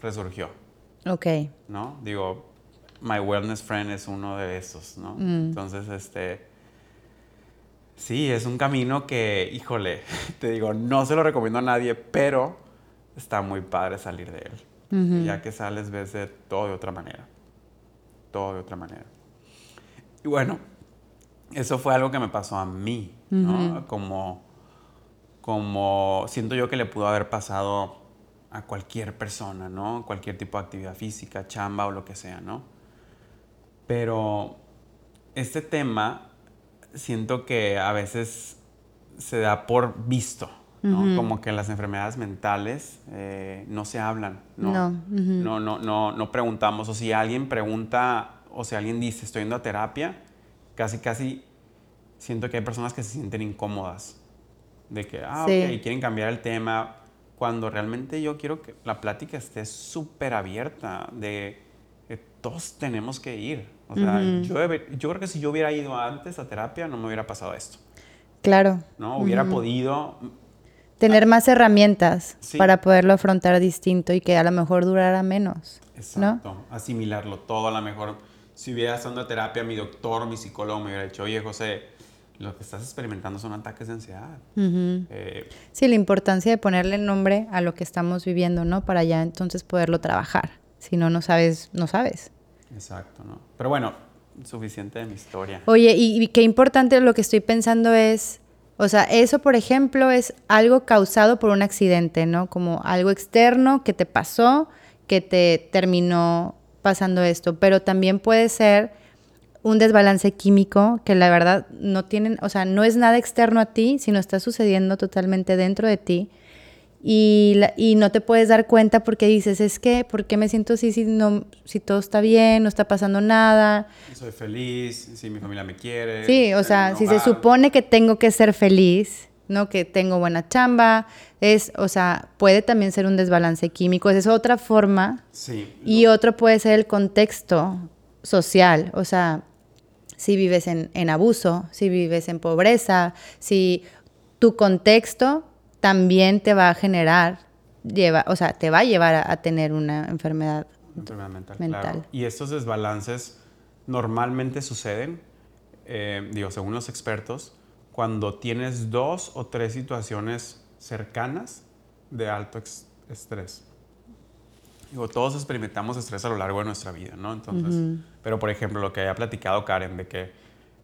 resurgió. Ok. ¿No? Digo, My Wellness Friend es uno de esos, ¿no? Mm. Entonces, este, sí, es un camino que, híjole, te digo, no se lo recomiendo a nadie, pero está muy padre salir de él. Ya que sales, ves de todo de otra manera. Todo de otra manera. Y bueno, eso fue algo que me pasó a mí, ¿no? Como, como siento yo que le pudo haber pasado a cualquier persona, ¿no? Cualquier tipo de actividad física, chamba o lo que sea, ¿no? Pero este tema siento que a veces se da por visto, ¿no? Como que las enfermedades mentales eh, no se hablan, ¿no? No. no, no, no, no preguntamos. O si alguien pregunta, o si alguien dice, estoy yendo a terapia, casi, casi siento que hay personas que se sienten incómodas. De que, ah, ok, quieren cambiar el tema. Cuando realmente yo quiero que la plática esté súper abierta, de que todos tenemos que ir. O sea, yo, yo, creo que si yo hubiera ido antes a terapia, no me hubiera pasado esto. Claro. ¿No? Hubiera podido... Tener más herramientas para poderlo afrontar distinto y que a lo mejor durara menos. Exacto. Asimilarlo todo. A lo mejor, si hubiera estado en terapia, mi doctor, mi psicólogo me hubiera dicho, oye, José, lo que estás experimentando son ataques de ansiedad. Eh, sí, la importancia de ponerle nombre a lo que estamos viviendo, ¿no? Para ya entonces poderlo trabajar. Si no, no sabes, no sabes. Exacto, ¿no? Pero bueno, suficiente de mi historia. Oye, y, qué importante lo que estoy pensando es, o sea, eso, por ejemplo, es algo causado por un accidente, ¿no? Como algo externo que te pasó, que te terminó pasando esto, pero también puede ser un desbalance químico que la verdad no tienen, o sea, no es nada externo a ti, sino está sucediendo totalmente dentro de ti. Y, y no te puedes dar cuenta porque dices, es que, ¿por qué me siento así si, no, si todo está bien, no está pasando nada? Soy feliz, si mi familia me quiere. Sí, o sea, si se supone que tengo que ser feliz ¿no? Que tengo buena chamba, es, o sea, puede también ser un desbalance químico, esa es otra forma. Sí. Y otro puede ser el contexto social, o sea, si vives en, en abuso, si vives en pobreza, si tu contexto también te va a generar, lleva, o sea, te va a llevar a, a tener una enfermedad Enfermedad mental. Mental. claro. Y estos desbalances normalmente suceden, eh, digo, según los expertos, cuando tienes dos o tres situaciones cercanas de alto estrés. Digo, todos experimentamos estrés a lo largo de nuestra vida, ¿no? Entonces, pero por ejemplo, lo que había platicado Karen, de que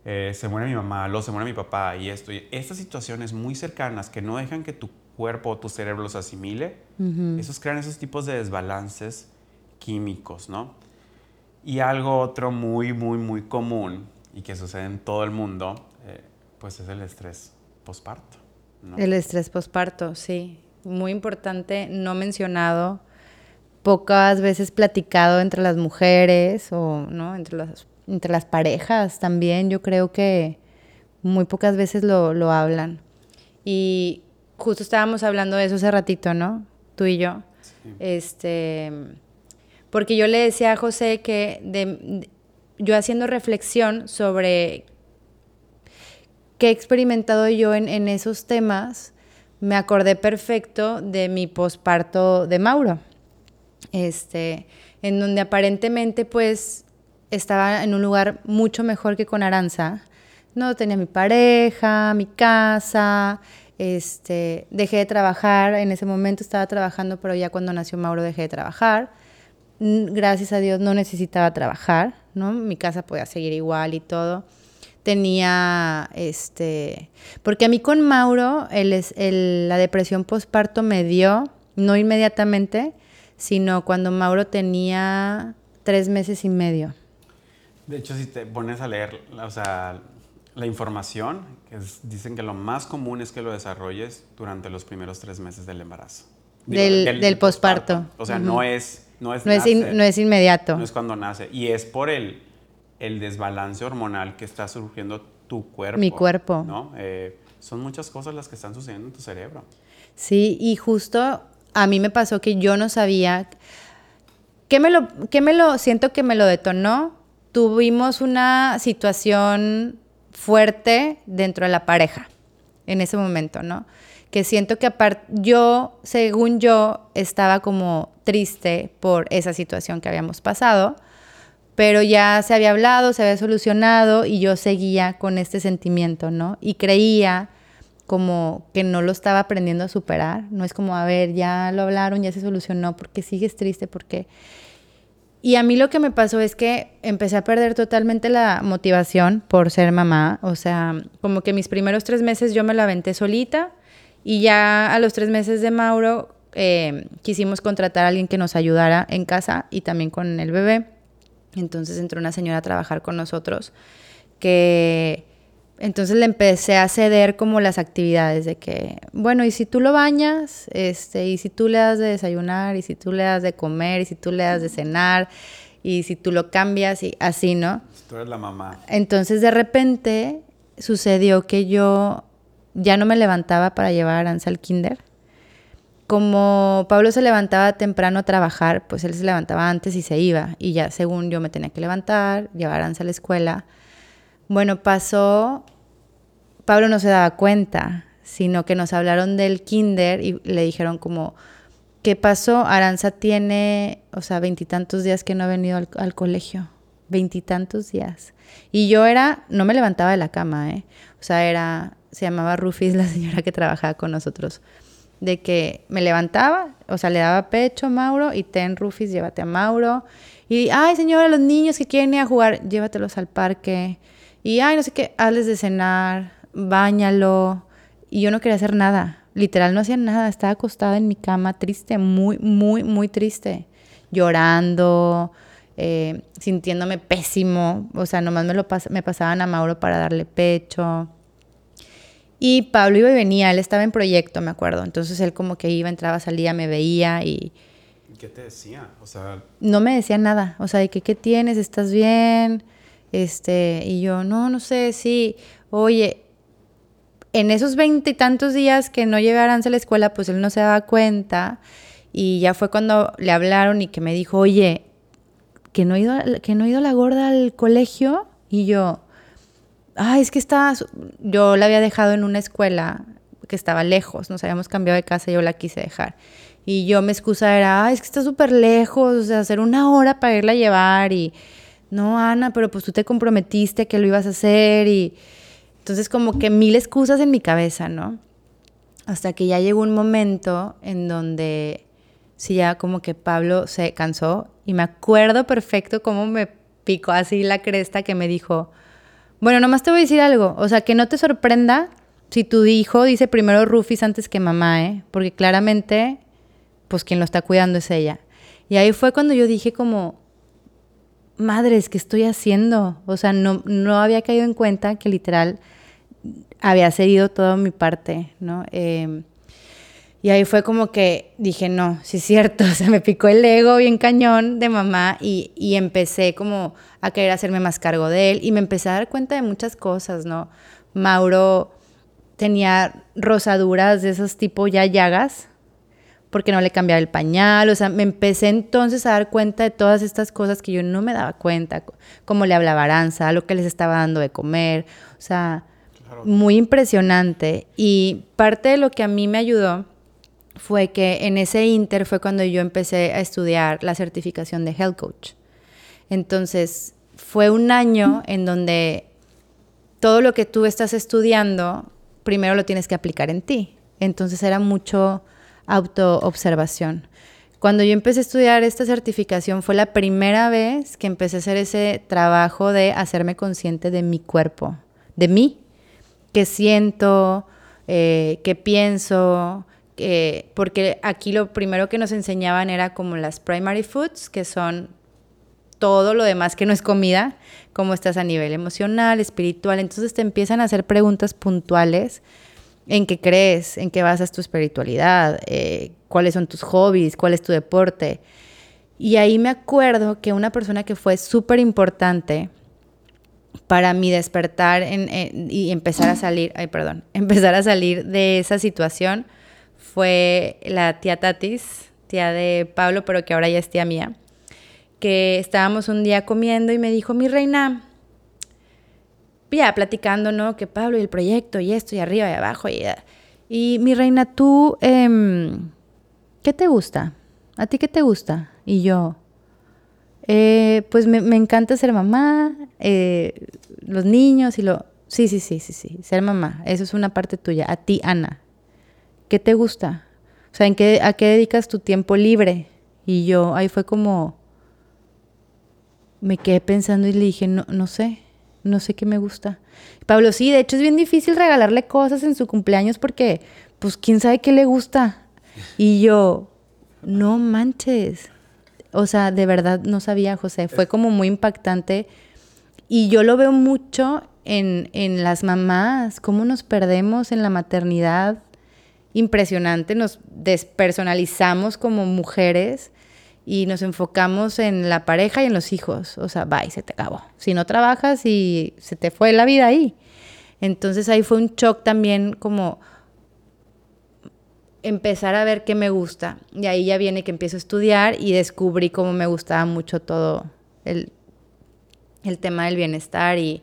eh, se muere mi mamá, luego se muere mi papá y esto, y estas situaciones muy cercanas que no dejan que tu cuerpo o tu cerebro los asimile, esos crean esos tipos de desbalances químicos, ¿no? Y algo otro muy, muy, muy común y que sucede en todo el mundo, eh, pues es el estrés posparto, ¿no? El estrés posparto, sí. Muy importante, no mencionado, pocas veces platicado entre las mujeres o ¿no? entre, las, entre las parejas también. Yo creo que muy pocas veces lo, lo hablan. Y justo estábamos hablando de eso hace ratito, ¿no? Tú y yo. Sí. Este, porque yo le decía a José que de- de- yo haciendo reflexión sobre qué he experimentado yo en, en esos temas, me acordé perfecto de mi posparto de Mauro. Este, en donde aparentemente pues estaba en un lugar mucho mejor que con Aranza. No tenía mi pareja, mi casa, este, dejé de trabajar, en ese momento estaba trabajando, pero ya cuando nació Mauro dejé de trabajar. Gracias a Dios no necesitaba trabajar, ¿no? Mi casa podía seguir igual y todo. Tenía, este, porque a mí con Mauro la depresión postparto me dio, no inmediatamente, sino cuando Mauro tenía tres meses y medio. De hecho, si te pones a leer, o sea, la información, que es- dicen que lo más común es que lo desarrolles durante los primeros tres meses del embarazo. Del- del posparto. O sea, Ujú. no es... No es, No es, in- nace, no es inmediato. no es cuando nace. Y es por el, el desbalance hormonal que está surgiendo tu cuerpo. Mi cuerpo. ¿no? Eh, son muchas cosas las que están sucediendo en tu cerebro. Sí, y justo a mí me pasó que yo no sabía. ¿Qué me lo, qué me lo siento que me lo detonó? Tuvimos una situación fuerte dentro de la pareja en ese momento, ¿no? Que siento que aparte, yo, según yo, estaba como triste por esa situación que habíamos pasado, pero ya se había hablado, se había solucionado y yo seguía con este sentimiento, ¿no? Y creía como que no lo estaba aprendiendo a superar. No es como, a ver, ya lo hablaron, ya se solucionó, porque sigues triste, porque... Y a mí lo que me pasó es que empecé a perder totalmente la motivación por ser mamá. O sea, como que mis primeros tres meses yo me la aventé solita y ya a los tres meses de Mauro eh, quisimos contratar a alguien que nos ayudara en casa y también con el bebé. Entonces entró una señora a trabajar con nosotros que entonces le empecé a ceder como las actividades de que, bueno, y si tú lo bañas, este, y si tú le das de desayunar, y si tú le das de comer, y si tú le das de cenar, y si tú lo cambias, y así, ¿no? Tú eres la mamá. Entonces de repente sucedió que yo ya no me levantaba para llevar a Aranza al kinder. Como Pablo se levantaba temprano a trabajar, pues él se levantaba antes y se iba. Y ya según yo me tenía que levantar, llevar a Aranza a la escuela. Bueno, pasó, Pablo no se daba cuenta, sino que nos hablaron del kinder y le dijeron como, ¿qué pasó? Aranza tiene, o sea, veintitantos días que no ha venido al, al colegio. Veintitantos días. Y yo era, no me levantaba de la cama, ¿eh? O sea, era, se llamaba Rufis, la señora que trabajaba con nosotros. De que me levantaba, o sea, le daba pecho a Mauro y ten Rufis, llévate a Mauro. Y, ay, señora, los niños que quieren ir a jugar, llévatelos al parque. Y, ay, no sé qué, hazles de cenar, báñalo. Y yo no quería hacer nada. Literal, no hacía nada. Estaba acostada en mi cama, triste, muy, muy, muy triste. Llorando, eh, sintiéndome pésimo. O sea, nomás me, lo pas me pasaban a Mauro para darle pecho. Y Pablo iba y venía, él estaba en proyecto, me acuerdo. Entonces él como que iba, entraba, salía, me veía y ¿Qué te decía? O sea, no me decía nada. O sea, de que, ¿qué tienes? ¿Estás bien? Este, y yo, no, no sé, sí. Oye, en esos veintitantos días que no llevé a Aranza a la escuela, pues él no se daba cuenta. Y ya fue cuando le hablaron y que me dijo, oye, que no he ido, que no he ido la gorda al colegio. Y yo, ay, es que está, yo la había dejado en una escuela que estaba lejos, nos habíamos cambiado de casa y yo la quise dejar. Y yo me excusa era, ay, es que está súper lejos, o sea, hacer una hora para irla a llevar y, no, Ana, pero pues tú te comprometiste que lo ibas a hacer y entonces como que mil excusas en mi cabeza, ¿no? Hasta que ya llegó un momento en donde sí ya como que Pablo se cansó y me acuerdo perfecto cómo me picó así la cresta que me dijo, bueno, nomás te voy a decir algo, o sea, que no te sorprenda si tu hijo dice primero Rufis antes que mamá, ¿eh? Porque claramente, pues quien lo está cuidando es ella. Y ahí fue cuando yo dije como, madres, ¿qué estoy haciendo? O sea, no, no había caído en cuenta que literal había cedido toda mi parte, ¿no? Em, y ahí fue como que dije, no, sí es cierto, o sea, me picó el ego bien cañón de mamá y, y, empecé como a querer hacerme más cargo de él y me empecé a dar cuenta de muchas cosas, ¿no? Mauro tenía rosaduras de esos tipo ya llagas, porque no le cambiaba el pañal, o sea, me empecé entonces a dar cuenta de todas estas cosas que yo no me daba cuenta, cómo le hablaba Aranza, lo que les estaba dando de comer, o sea, muy impresionante. Y parte de lo que a mí me ayudó fue que en ese inter fue cuando yo empecé a estudiar la certificación de Health Coach. Entonces, fue un año en donde todo lo que tú estás estudiando, primero lo tienes que aplicar en ti. Entonces era mucho autoobservación. Cuando yo empecé a estudiar esta certificación fue la primera vez que empecé a hacer ese trabajo de hacerme consciente de mi cuerpo, de mí, qué siento, eh, qué pienso, porque aquí lo primero que nos enseñaban era como las primary foods, que son todo lo demás que no es comida, cómo estás a nivel emocional, espiritual. Entonces te empiezan a hacer preguntas puntuales en qué crees, en qué basas tu espiritualidad, eh, cuáles son tus hobbies, cuál es tu deporte. Y ahí me acuerdo que una persona que fue súper importante para mi despertar y empezar a salir, ay, perdón, empezar a salir de esa situación fue la tía Tatis, tía de Pablo, pero que ahora ya es tía mía, que estábamos un día comiendo y me dijo, mi reina, ya platicando, ¿no? Que Pablo y el proyecto y esto y arriba y abajo. Y, y mi reina, tú, em, ¿qué te gusta? ¿A ti qué te gusta? Y yo, eh, pues me, encanta ser mamá, eh, los niños y lo... Sí, sí, sí, sí, sí, ser mamá, eso es una parte tuya. A ti, Ana, ¿qué te gusta? O sea, ¿en qué, ¿a qué dedicas tu tiempo libre? Y yo, ahí fue como, me quedé pensando y le dije, no, no sé, no sé qué me gusta. Pablo, sí, de hecho es bien difícil regalarle cosas en su cumpleaños porque, pues, quién sabe qué le gusta. Y yo, no manches. O sea, de verdad no sabía, José. Fue como muy impactante. Y yo lo veo mucho en, en las mamás, cómo nos perdemos en la maternidad. Impresionante, nos despersonalizamos como mujeres y nos enfocamos en la pareja y en los hijos. O sea, bye, se te acabó. Si no trabajas y se te fue la vida ahí. Entonces ahí fue un shock también como empezar a ver qué me gusta. Y ahí ya viene que empiezo a estudiar y descubrí cómo me gustaba mucho todo el, el tema del bienestar y,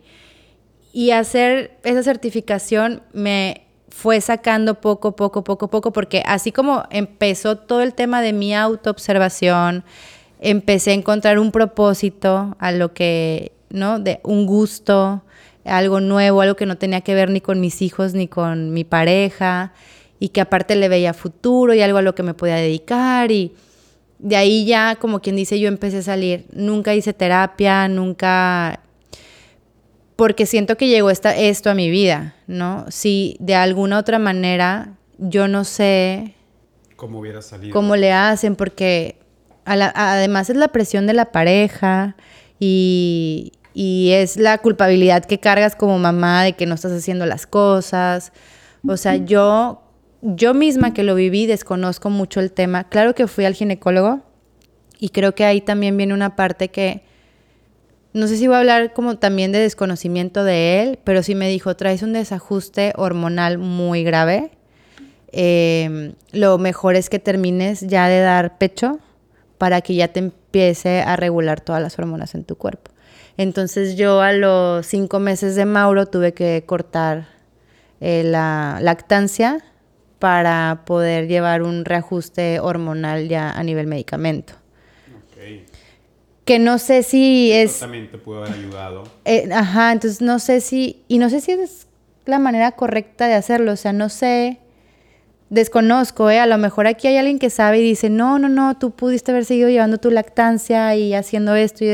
y hacer esa certificación me fue sacando poco, poco, poco, poco, porque así como empezó todo el tema de mi autoobservación, empecé a encontrar un propósito a lo que, ¿no? De un gusto, algo nuevo, algo que no tenía que ver ni con mis hijos ni con mi pareja, y que aparte le veía futuro y algo a lo que me podía dedicar, y de ahí ya, como quien dice, yo empecé a salir. Nunca hice terapia, nunca porque siento que llegó esta, esto a mi vida, ¿no? Si de alguna otra manera yo no sé cómo hubiera salido. Cómo le hacen, porque además es la presión de la pareja y, y es la culpabilidad que cargas como mamá de que no estás haciendo las cosas. O sea, yo, yo misma que lo viví desconozco mucho el tema. Claro que fui al ginecólogo y creo que ahí también viene una parte que no sé si voy a hablar como también de desconocimiento de él, pero sí me dijo, traes un desajuste hormonal muy grave. Em, lo mejor es que termines ya de dar pecho para que ya te empiece a regular todas las hormonas en tu cuerpo. Entonces yo a los cinco meses de Mauro tuve que cortar eh, la lactancia para poder llevar un reajuste hormonal ya a nivel medicamento que no sé si es... También te pudo haber ayudado. Eh, ajá, entonces no sé si... Y no sé si es la manera correcta de hacerlo, o sea, no sé, desconozco, ¿eh? A lo mejor aquí hay alguien que sabe y dice, no, no, no, tú pudiste haber seguido llevando tu lactancia y haciendo esto y...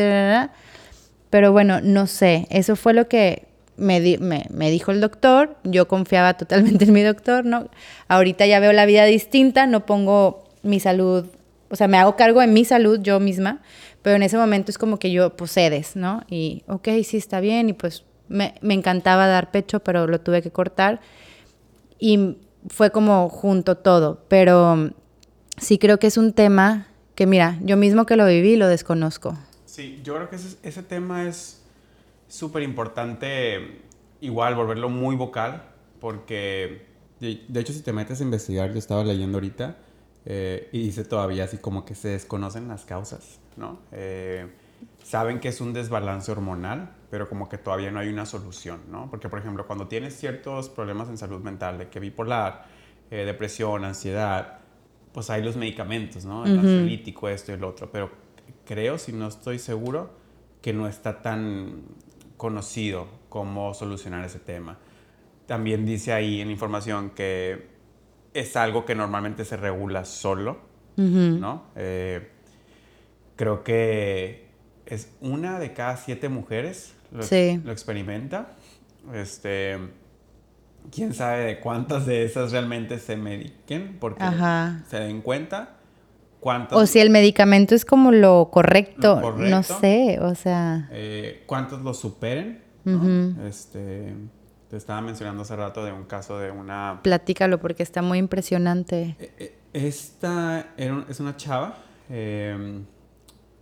Pero bueno, no sé, eso fue lo que me, me, me, dijo el doctor, yo confiaba totalmente en mi doctor, ¿no? Ahorita ya veo la vida distinta, no pongo mi salud, o sea, me hago cargo de mi salud yo misma, pero en ese momento es como que yo, pues ¿no? Y, ok, sí, está bien. Y pues me, encantaba dar pecho, pero lo tuve que cortar. Y fue como junto todo. Pero sí creo que es un tema que, mira, yo mismo que lo viví, lo desconozco. Sí, yo creo que ese, ese tema es súper importante, igual, volverlo muy vocal, porque, de, de, hecho, si te metes a investigar, yo estaba leyendo ahorita, eh, y dice todavía así como que se desconocen las causas, ¿no? Eh, saben que es un desbalance hormonal, pero como que todavía no hay una solución, ¿no? Porque, por ejemplo, cuando tienes ciertos problemas en salud mental, de que bipolar, eh, depresión, ansiedad, pues hay los medicamentos, ¿no? El ansiolítico, esto y el otro, pero creo, si no estoy seguro, que no está tan conocido cómo solucionar ese tema. También dice ahí en información que es algo que normalmente se regula solo, ¿no? Eh, creo que es una de cada siete mujeres lo, lo, experimenta. Este, quién sabe de cuántas de esas realmente se mediquen porque se den cuenta. Cuántos, o si el medicamento es como lo correcto, no sé, o sea. Eh, cuántos lo superen. Este te estaba mencionando hace rato de un caso de una... Platícalo porque está muy impresionante. E, e, esta es una chava,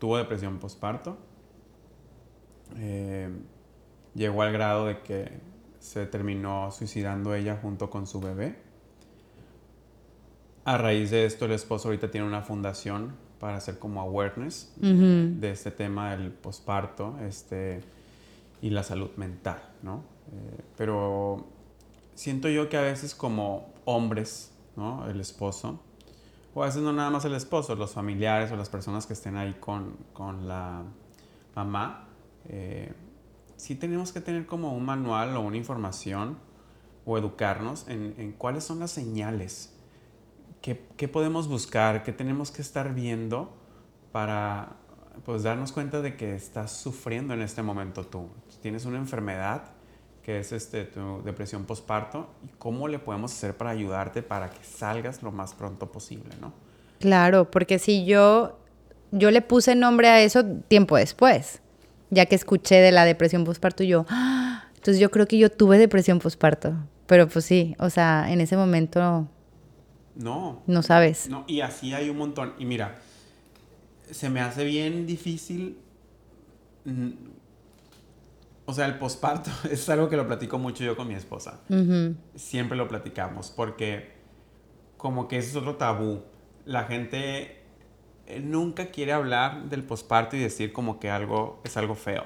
tuvo depresión postparto, em, llegó al grado de que se terminó suicidando ella junto con su bebé. A raíz de esto, el esposo ahorita tiene una fundación para hacer como awareness de este tema del posparto este, y la salud mental, ¿no? Eh, pero siento yo que a veces como hombres, ¿no? El esposo, o a veces no nada más el esposo, los familiares o las personas que estén ahí con, con la mamá, eh, sí tenemos que tener como un manual o una información o educarnos en, en cuáles son las señales, qué, qué, podemos buscar, qué tenemos que estar viendo para pues darnos cuenta de que estás sufriendo en este momento tú. Tienes una enfermedad que es este, tu depresión postparto, y cómo le podemos hacer para ayudarte para que salgas lo más pronto posible, ¿no? Claro, porque si yo, yo le puse nombre a eso tiempo después, ya que escuché de la depresión postparto, yo, ¡ah! entonces yo creo que yo tuve depresión postparto, pero pues sí, o sea, en ese momento... No. No sabes. No, y así hay un montón. Y mira, se me hace bien difícil o sea, el posparto es algo que lo platico mucho yo con mi esposa. Siempre lo platicamos porque como que es otro tabú. La gente eh, nunca quiere hablar del posparto y decir como que algo es algo feo.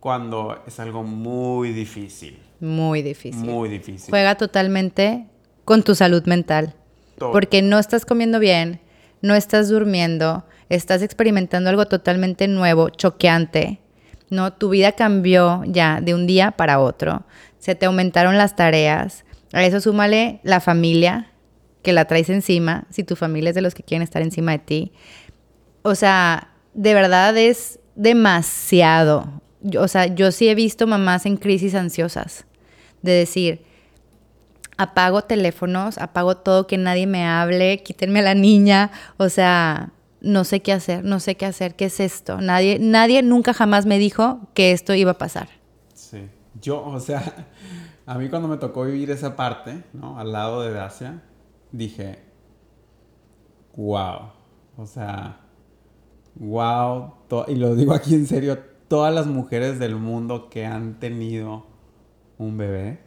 Cuando es algo muy difícil. Muy difícil. Muy difícil. Juega totalmente con tu salud mental. Porque no estás comiendo bien, no estás durmiendo, estás experimentando algo totalmente nuevo, choqueante ¿no? Tu vida cambió ya de un día para otro, se te aumentaron las tareas, a eso súmale la familia que la traes encima, si tu familia es de los que quieren estar encima de ti. O sea, de verdad es demasiado. O sea, yo sí he visto mamás en crisis ansiosas, de decir, apago teléfonos, apago todo, que nadie me hable, quítenme a la niña, o sea, no sé qué hacer, no sé qué hacer, ¿qué es esto? Nadie, nadie nunca jamás me dijo que esto iba a pasar. Sí, yo, o sea, a mí cuando me tocó vivir esa parte, ¿no? Al lado de Dacia, dije, wow, o sea, wow, y lo digo aquí en serio, todas las mujeres del mundo que han tenido un bebé,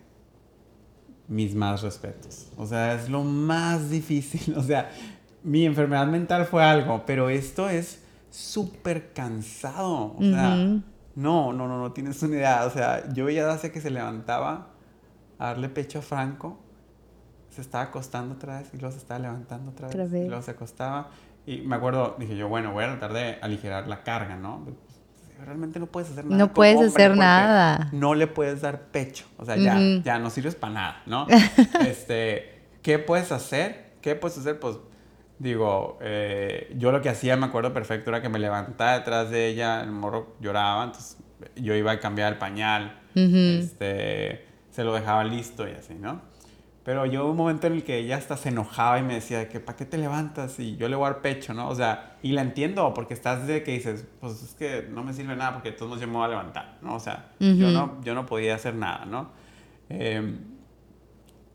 mis más respetos. O sea, es lo más difícil. O sea, mi enfermedad mental fue algo, pero esto es súper cansado. O sea, no, no, no, no tienes una idea. O sea, yo ya hace que se levantaba a darle pecho a Franco, se estaba acostando otra vez y luego se estaba levantando otra vez, y luego se acostaba. Y me acuerdo, dije yo, bueno, voy a tratar de aligerar la carga, ¿no? realmente no puedes hacer nada. No puedes hacer nada. No le puedes dar pecho. O sea, ya, ya no sirves para nada, ¿no? este, ¿qué puedes hacer? ¿Qué puedes hacer? Pues digo, eh, yo lo que hacía, me acuerdo perfecto, era que me levantaba detrás de ella, el morro lloraba, entonces yo iba a cambiar el pañal, este, se lo dejaba listo y así, ¿no? Pero yo un momento en el que ella hasta se enojaba y me decía que ¿para qué te levantas? Y yo le voy a dar pecho, ¿no? O sea, y la entiendo porque estás de que dices, pues es que no me sirve nada porque todos nos yo a levantar, ¿no? O sea, yo, no, yo no podía hacer nada, ¿no? Eh,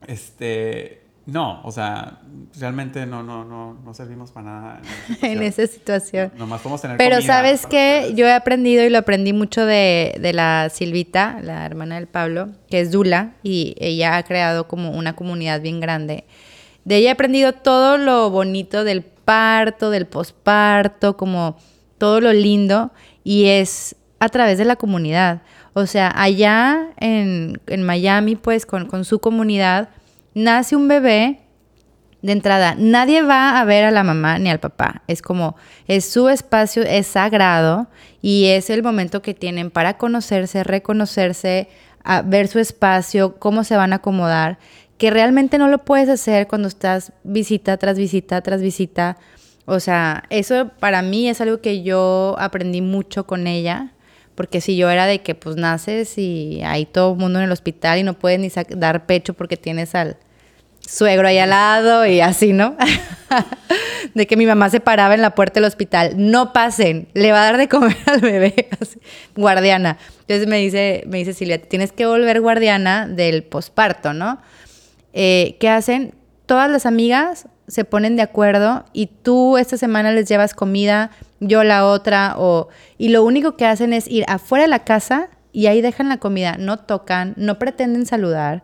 este, no, o sea, realmente no, no, no, no servimos para nada en, esa situación. Nomás podemos tener Pero sabes que yo he aprendido y lo aprendí mucho de, de, la Silvita, la hermana del Pablo, que es Dula, y ella ha creado como una comunidad bien grande. De ella he aprendido todo lo bonito del parto, del posparto, como todo lo lindo, y es a través de la comunidad. O sea, allá en, en Miami, pues con, con su comunidad, nace un bebé, de entrada, nadie va a ver a la mamá ni al papá. Es como, es su espacio, es sagrado y es el momento que tienen para conocerse, reconocerse, ver su espacio, cómo se van a acomodar, que realmente no lo puedes hacer cuando estás visita tras visita tras visita. O sea, eso para mí es algo que yo aprendí mucho con ella, porque si yo era de que pues naces y hay todo el mundo en el hospital y no puedes ni dar pecho porque tienes al, suegro ahí al lado y así, ¿no? de que mi mamá se paraba en la puerta del hospital. No pasen, le va a dar de comer al bebé. guardiana. Entonces me dice, me dice Silvia, tienes que volver guardiana del posparto, ¿no? Eh, ¿Qué hacen? Todas las amigas se ponen de acuerdo y tú esta semana les llevas comida, yo la otra, o, y lo único que hacen es ir afuera de la casa y ahí dejan la comida, no tocan, no pretenden saludar,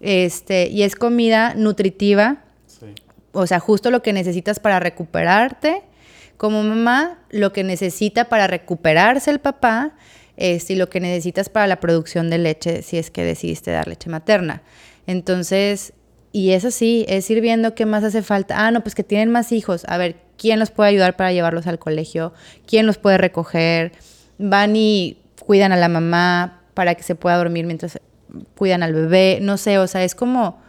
este, y es comida nutritiva. O sea, justo lo que necesitas para recuperarte como mamá, lo que necesita para recuperarse el papá, este, y lo que necesitas para la producción de leche si es que decidiste dar leche materna. Entonces, y es así, es ir viendo qué más hace falta. Ah, no, pues que tienen más hijos. A ver, ¿quién los puede ayudar para llevarlos al colegio? ¿Quién los puede recoger? Van y cuidan a la mamá para que se pueda dormir mientras cuidan al bebé, no sé, o sea, es como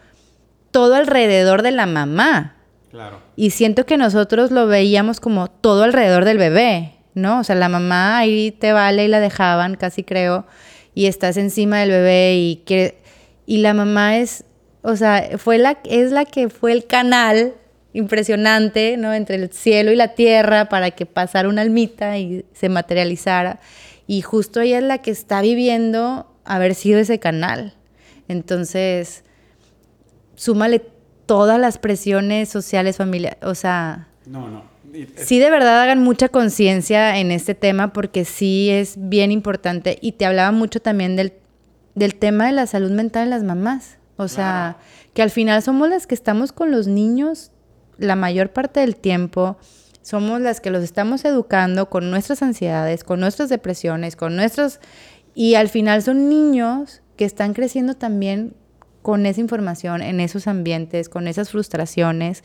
todo alrededor de la mamá. Claro. Y siento que nosotros lo veíamos como todo alrededor del bebé, ¿no? O sea, la mamá ahí te vale y la dejaban, casi creo, y estás encima del bebé y quiere, y la mamá es, o sea, fue la, es la que fue el canal impresionante, ¿no? Entre el cielo y la tierra para que pasara una almita y se materializara. Y justo ella es la que está viviendo haber sido ese canal. Entonces, súmale todas las presiones sociales, familiares, o sea... No, no. Sí, de verdad hagan mucha conciencia en este tema porque sí es bien importante. Y te hablaba mucho también del, del tema de la salud mental de las mamás. O sea, que al final somos las que estamos con los niños la mayor parte del tiempo. Somos las que los estamos educando con nuestras ansiedades, con nuestras depresiones, con nuestros y al final son niños que están creciendo también con esa información, en esos ambientes, con esas frustraciones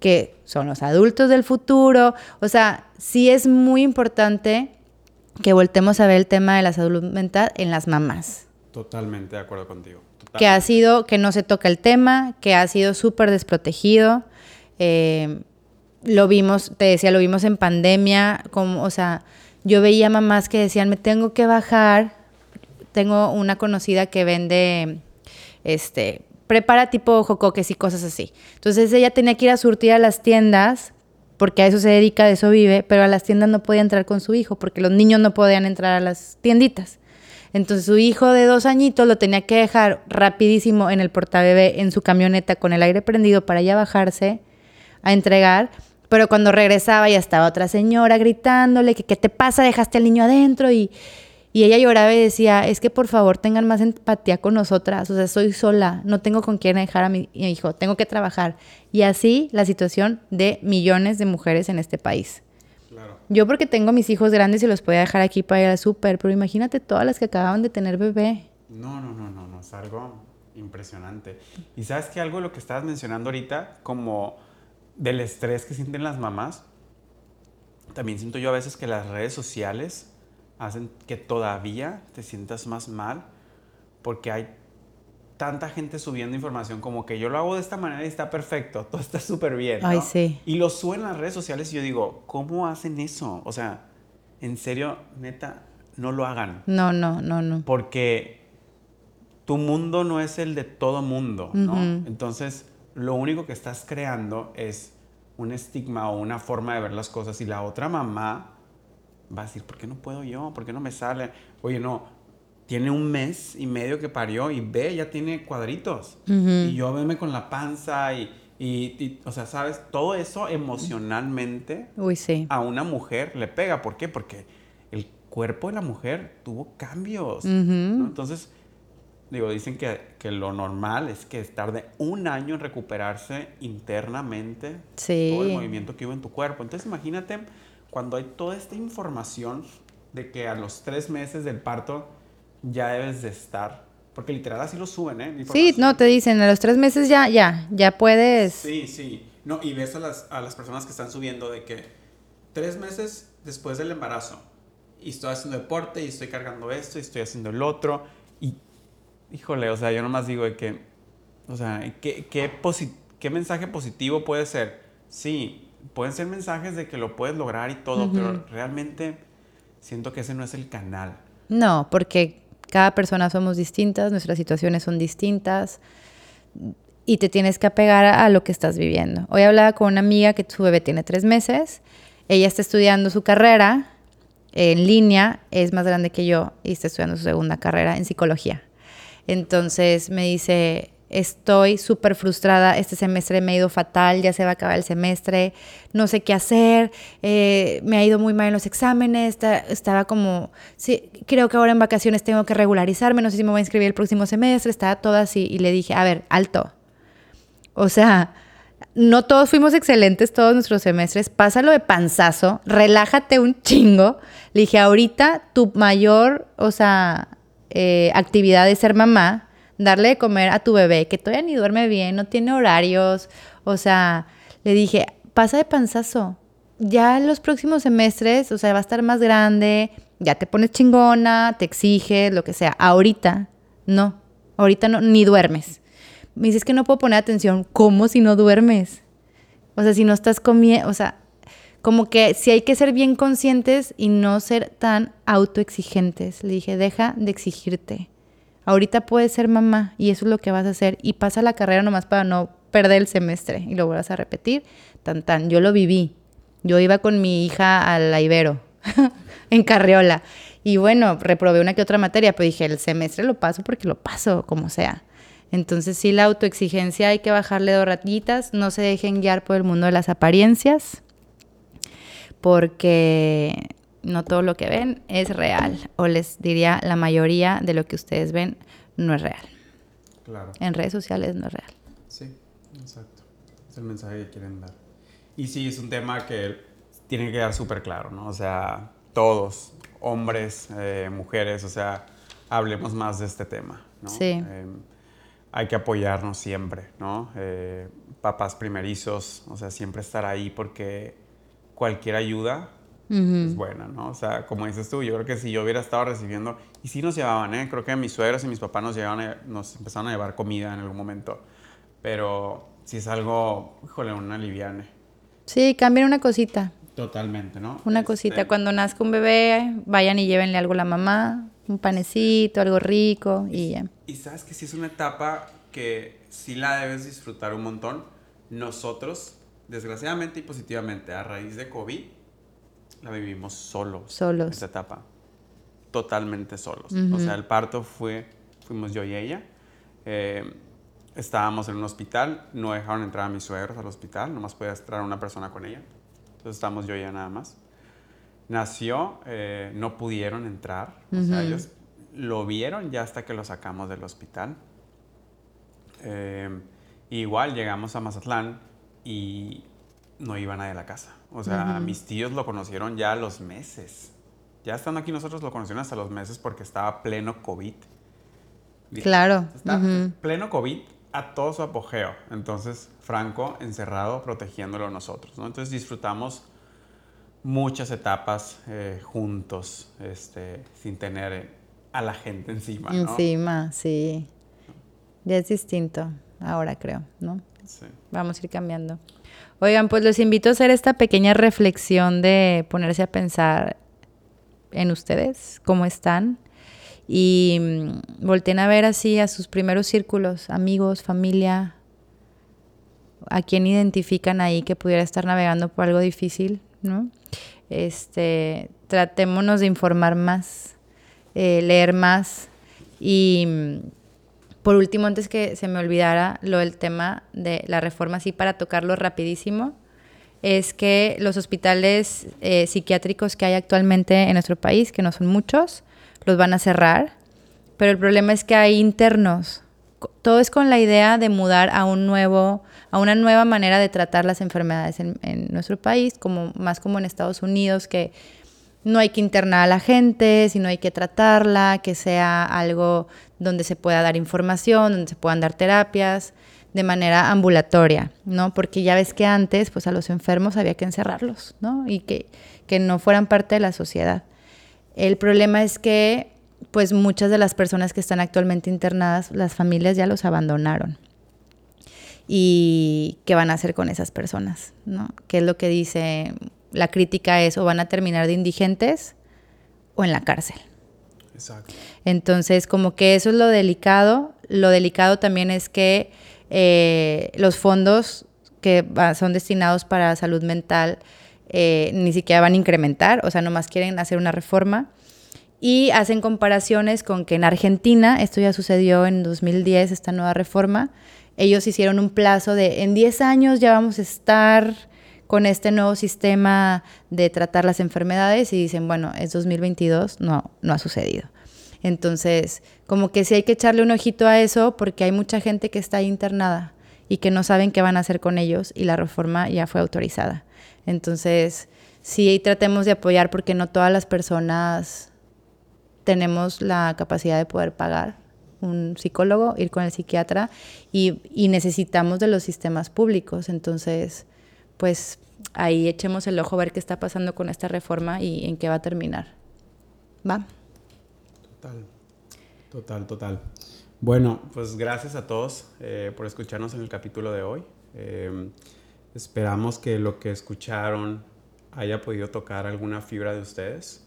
que son los adultos del futuro. O sea, sí es muy importante que voltemos a ver el tema de la salud mental en las mamás. Totalmente de acuerdo contigo. Que ha sido, que no se toca el tema, que ha sido súper desprotegido. Eh, lo vimos, te decía, lo vimos en pandemia, como, o sea, yo veía mamás que decían, me tengo que bajar tengo una conocida que vende, este, prepara tipo jocoques y cosas así. Entonces ella tenía que ir a surtir a las tiendas, porque a eso se dedica, de eso vive, pero a las tiendas no podía entrar con su hijo, porque los niños no podían entrar a las tienditas. Entonces su hijo de dos añitos lo tenía que dejar rapidísimo en el portabebé, en su camioneta, con el aire prendido para ya bajarse a entregar. Pero cuando regresaba ya estaba otra señora gritándole que qué te pasa, dejaste al niño adentro y, Y ella lloraba y decía, es que por favor tengan más empatía con nosotras, o sea, soy sola, no tengo con quién dejar a mi hijo, tengo que trabajar. Y así la situación de millones de mujeres en este país. Claro. Yo porque tengo mis hijos grandes y los podía dejar aquí para ir al súper, pero imagínate todas las que acababan de tener bebé. No, no, no, no, no, es algo impresionante. Y sabes que algo de lo que estabas mencionando ahorita, como del estrés que sienten las mamás, también siento yo a veces que las redes sociales hacen que todavía te sientas más mal porque hay tanta gente subiendo información como que yo lo hago de esta manera y está perfecto, todo está súper bien. Ay, sí. Y lo suben en las redes sociales y yo digo, ¿cómo hacen eso? O sea, en serio, neta, no lo hagan. No, no, no, no. Porque tu mundo no es el de todo mundo, ¿no? Entonces, lo único que estás creando es un estigma o una forma de ver las cosas y la otra mamá va a decir, ¿por qué no puedo yo? ¿Por qué no me sale? Oye, no, tiene un mes y medio que parió y ve, ya tiene cuadritos. Y yo veme con la panza y, y, o sea, ¿sabes? Todo eso emocionalmente Uy, sí. a una mujer le pega. ¿Por qué? Porque el cuerpo de la mujer tuvo cambios. Entonces, digo, dicen que, que, lo normal es que tarde un año en recuperarse internamente todo el movimiento que hubo en tu cuerpo. Entonces, imagínate cuando hay toda esta información de que a los tres meses del parto ya debes de estar, porque literal así lo suben, ¿eh? Sí, no, te dicen, a los tres meses ya, ya, ya puedes. Sí, sí. No, y ves a las, a las personas que están subiendo de que tres meses después del embarazo, y estoy haciendo deporte, y estoy cargando esto, y estoy haciendo el otro, y híjole, o sea, yo nomás digo de que, o sea, ¿qué, qué, qué mensaje positivo puede ser? Sí, pueden ser mensajes de que lo puedes lograr y todo, pero realmente siento que ese no es el canal. No, porque cada persona somos distintas, nuestras situaciones son distintas y te tienes que apegar a lo que estás viviendo. Hoy hablaba con una amiga que su bebé tiene tres meses, ella está estudiando su carrera en línea, es más grande que yo y está estudiando su segunda carrera en psicología. Entonces me dice, estoy súper frustrada, este semestre me ha ido fatal, ya se va a acabar el semestre, no sé qué hacer, eh, me ha ido muy mal en los exámenes, estaba como, sí, creo que ahora en vacaciones tengo que regularizarme, no sé si me voy a inscribir el próximo semestre, estaba todo así y le dije, a ver, alto. O sea, no todos fuimos excelentes todos nuestros semestres, pásalo de panzazo, relájate un chingo. Le dije, ahorita tu mayor, o sea, eh, actividad es ser mamá darle de comer a tu bebé, que todavía ni duerme bien, no tiene horarios. O sea, le dije, pasa de panzazo. Ya en los próximos semestres, o sea, va a estar más grande, ya te pones chingona, te exiges, lo que sea. Ahorita, no. Ahorita no, ni duermes. Me dices que no puedo poner atención. ¿Cómo si no duermes? O sea, si no estás comiendo, o sea, como que si hay que ser bien conscientes y no ser tan autoexigentes. Le dije, deja de exigirte. Ahorita puedes ser mamá y eso es lo que vas a hacer. Y pasa la carrera nomás para no perder el semestre y lo vuelvas a repetir. Tan, tan. Yo lo viví. Yo iba con mi hija al la Ibero, en Carriola. Y bueno, reprobé una que otra materia, pero dije, el semestre lo paso porque lo paso, como sea. Entonces sí, la autoexigencia hay que bajarle dos ratitas, no se dejen guiar por el mundo de las apariencias, porque no todo lo que ven es real, o les diría la mayoría de lo que ustedes ven no es real. Claro. En redes sociales no es real. Sí, exacto. Es el mensaje que quieren dar. Y sí, es un tema que tiene que quedar súper claro, ¿no? O sea, todos, hombres, eh, mujeres, o sea, hablemos más de este tema, ¿no? Sí. Em, hay que apoyarnos siempre, ¿no? Eh, papás primerizos, o sea, siempre estar ahí porque cualquier ayuda es buena, ¿no? O sea, como dices tú, yo creo que si yo hubiera estado recibiendo, y sí nos llevaban, ¿eh? Creo que mis suegros y mis papás nos, llevaban nos empezaron a llevar comida en algún momento, pero si es algo, híjole, una liviane. Sí, cambien una cosita. Totalmente, ¿no? Una este cosita, cuando nazca un bebé, vayan y llévenle algo a la mamá, un panecito, algo rico y ya. Y sabes que sí es una etapa que sí la debes disfrutar un montón. Nosotros, desgraciadamente y positivamente, a raíz de COVID, la vivimos solos. Solos. Esa etapa. Totalmente solos. O sea, el parto fue, fuimos yo y ella. Eh, estábamos en un hospital, no dejaron entrar a mis suegros al hospital, nomás podía entrar una persona con ella. Entonces estábamos yo y ella nada más. nació, eh, no pudieron entrar. O sea, ellos lo vieron ya hasta que lo sacamos del hospital. Eh, igual llegamos a Mazatlán y no iba nadie a la casa. O sea, mis tíos lo conocieron ya a los meses. Ya estando aquí nosotros lo conocieron hasta los meses porque estaba pleno COVID. Claro. Está pleno COVID a todo su apogeo. Entonces, Franco encerrado, protegiéndolo a nosotros. ¿no? Entonces disfrutamos muchas etapas eh, juntos, este, sin tener a la gente encima. ¿no? Encima, sí. Ya es distinto ahora, creo, ¿no? Sí. Vamos a ir cambiando. Oigan, pues los invito a hacer esta pequeña reflexión de ponerse a pensar en ustedes, cómo están, y mm, volteen a ver así a sus primeros círculos, amigos, familia, a quién identifican ahí que pudiera estar navegando por algo difícil, ¿no? Este, tratémonos de informar más, eh, leer más y mm, por último, antes que se me olvidara lo del tema de la reforma, así para tocarlo rapidísimo, es que los hospitales eh, psiquiátricos que hay actualmente en nuestro país, que no son muchos, los van a cerrar, pero el problema es que hay internos. Todo es con la idea de mudar a un nuevo, a una nueva manera de tratar las enfermedades en, en nuestro país, como más como en Estados Unidos, que no hay que internar a la gente, sino hay que tratarla, que sea algo donde se pueda dar información, donde se puedan dar terapias de manera ambulatoria, ¿no? Porque ya ves que antes, pues a los enfermos había que encerrarlos, ¿no? Y que, que no fueran parte de la sociedad. El problema es que, pues muchas de las personas que están actualmente internadas, las familias ya los abandonaron. ¿Y qué van a hacer con esas personas? ¿no? ¿Qué es lo que dice la crítica es o van a terminar de indigentes o en la cárcel. Exacto. Entonces, como que eso es lo delicado. Lo delicado también es que eh, los fondos que son destinados para salud mental eh, ni siquiera van a incrementar, o sea, nomás quieren hacer una reforma. Y hacen comparaciones con que en Argentina, esto ya sucedió en 2010, esta nueva reforma, ellos hicieron un plazo de en 10 años ya vamos a estar con este nuevo sistema de tratar las enfermedades y dicen, bueno, es 2022, no, no ha sucedido. Entonces, como que sí hay que echarle un ojito a eso porque hay mucha gente que está internada y que no saben qué van a hacer con ellos y la reforma ya fue autorizada. Entonces, sí tratemos de apoyar porque no todas las personas tenemos la capacidad de poder pagar un psicólogo, ir con el psiquiatra y, y necesitamos de los sistemas públicos. Entonces, pues ahí echemos el ojo a ver qué está pasando con esta reforma y en qué va a terminar. ¿Va? Total, total, total. Bueno, pues gracias a todos eh, por escucharnos en el capítulo de hoy. Em, esperamos que lo que escucharon haya podido tocar alguna fibra de ustedes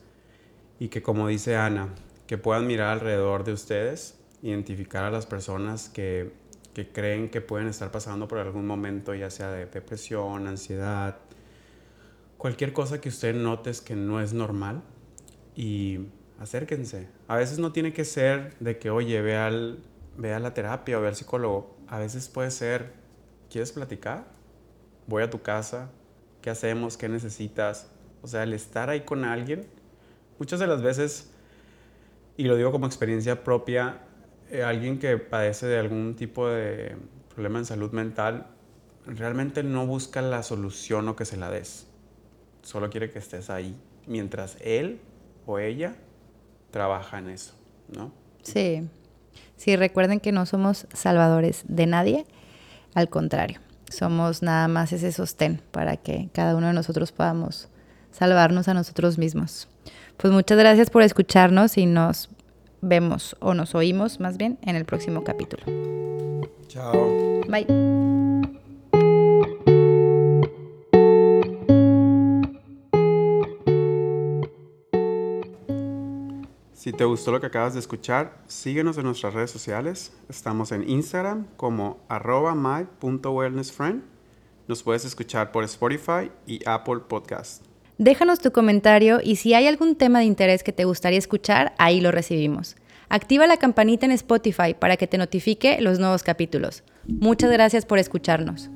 y que como dice Ana, que puedan mirar alrededor de ustedes, identificar a las personas que que creen que pueden estar pasando por algún momento, ya sea de depresión, ansiedad, cualquier cosa que usted notes que no es normal y acérquense. A veces no tiene que ser de que, oye, ve, al, ve a la terapia o ve al psicólogo. A veces puede ser, ¿quieres platicar? Voy a tu casa, ¿qué hacemos? ¿Qué necesitas? O sea, el estar ahí con alguien, muchas de las veces, y lo digo como experiencia propia, eh, alguien que padece de algún tipo de problema en salud mental realmente no busca la solución o que se la des. Solo quiere que estés ahí mientras él o ella trabaja en eso, ¿no? Sí. Sí, recuerden que no somos salvadores de nadie, al contrario, somos nada más ese sostén para que cada uno de nosotros podamos salvarnos a nosotros mismos. Pues muchas gracias por escucharnos y nos vemos o nos oímos más bien en el próximo capítulo. Chao. Bye. Si te gustó lo que acabas de escuchar, síguenos en nuestras redes sociales. Estamos en Instagram como arroba my.wellnessfriend. Nos puedes escuchar por Spotify y Apple Podcast. Déjanos tu comentario y si hay algún tema de interés que te gustaría escuchar, ahí lo recibimos. Activa la campanita en Spotify para que te notifique los nuevos capítulos. Muchas gracias por escucharnos.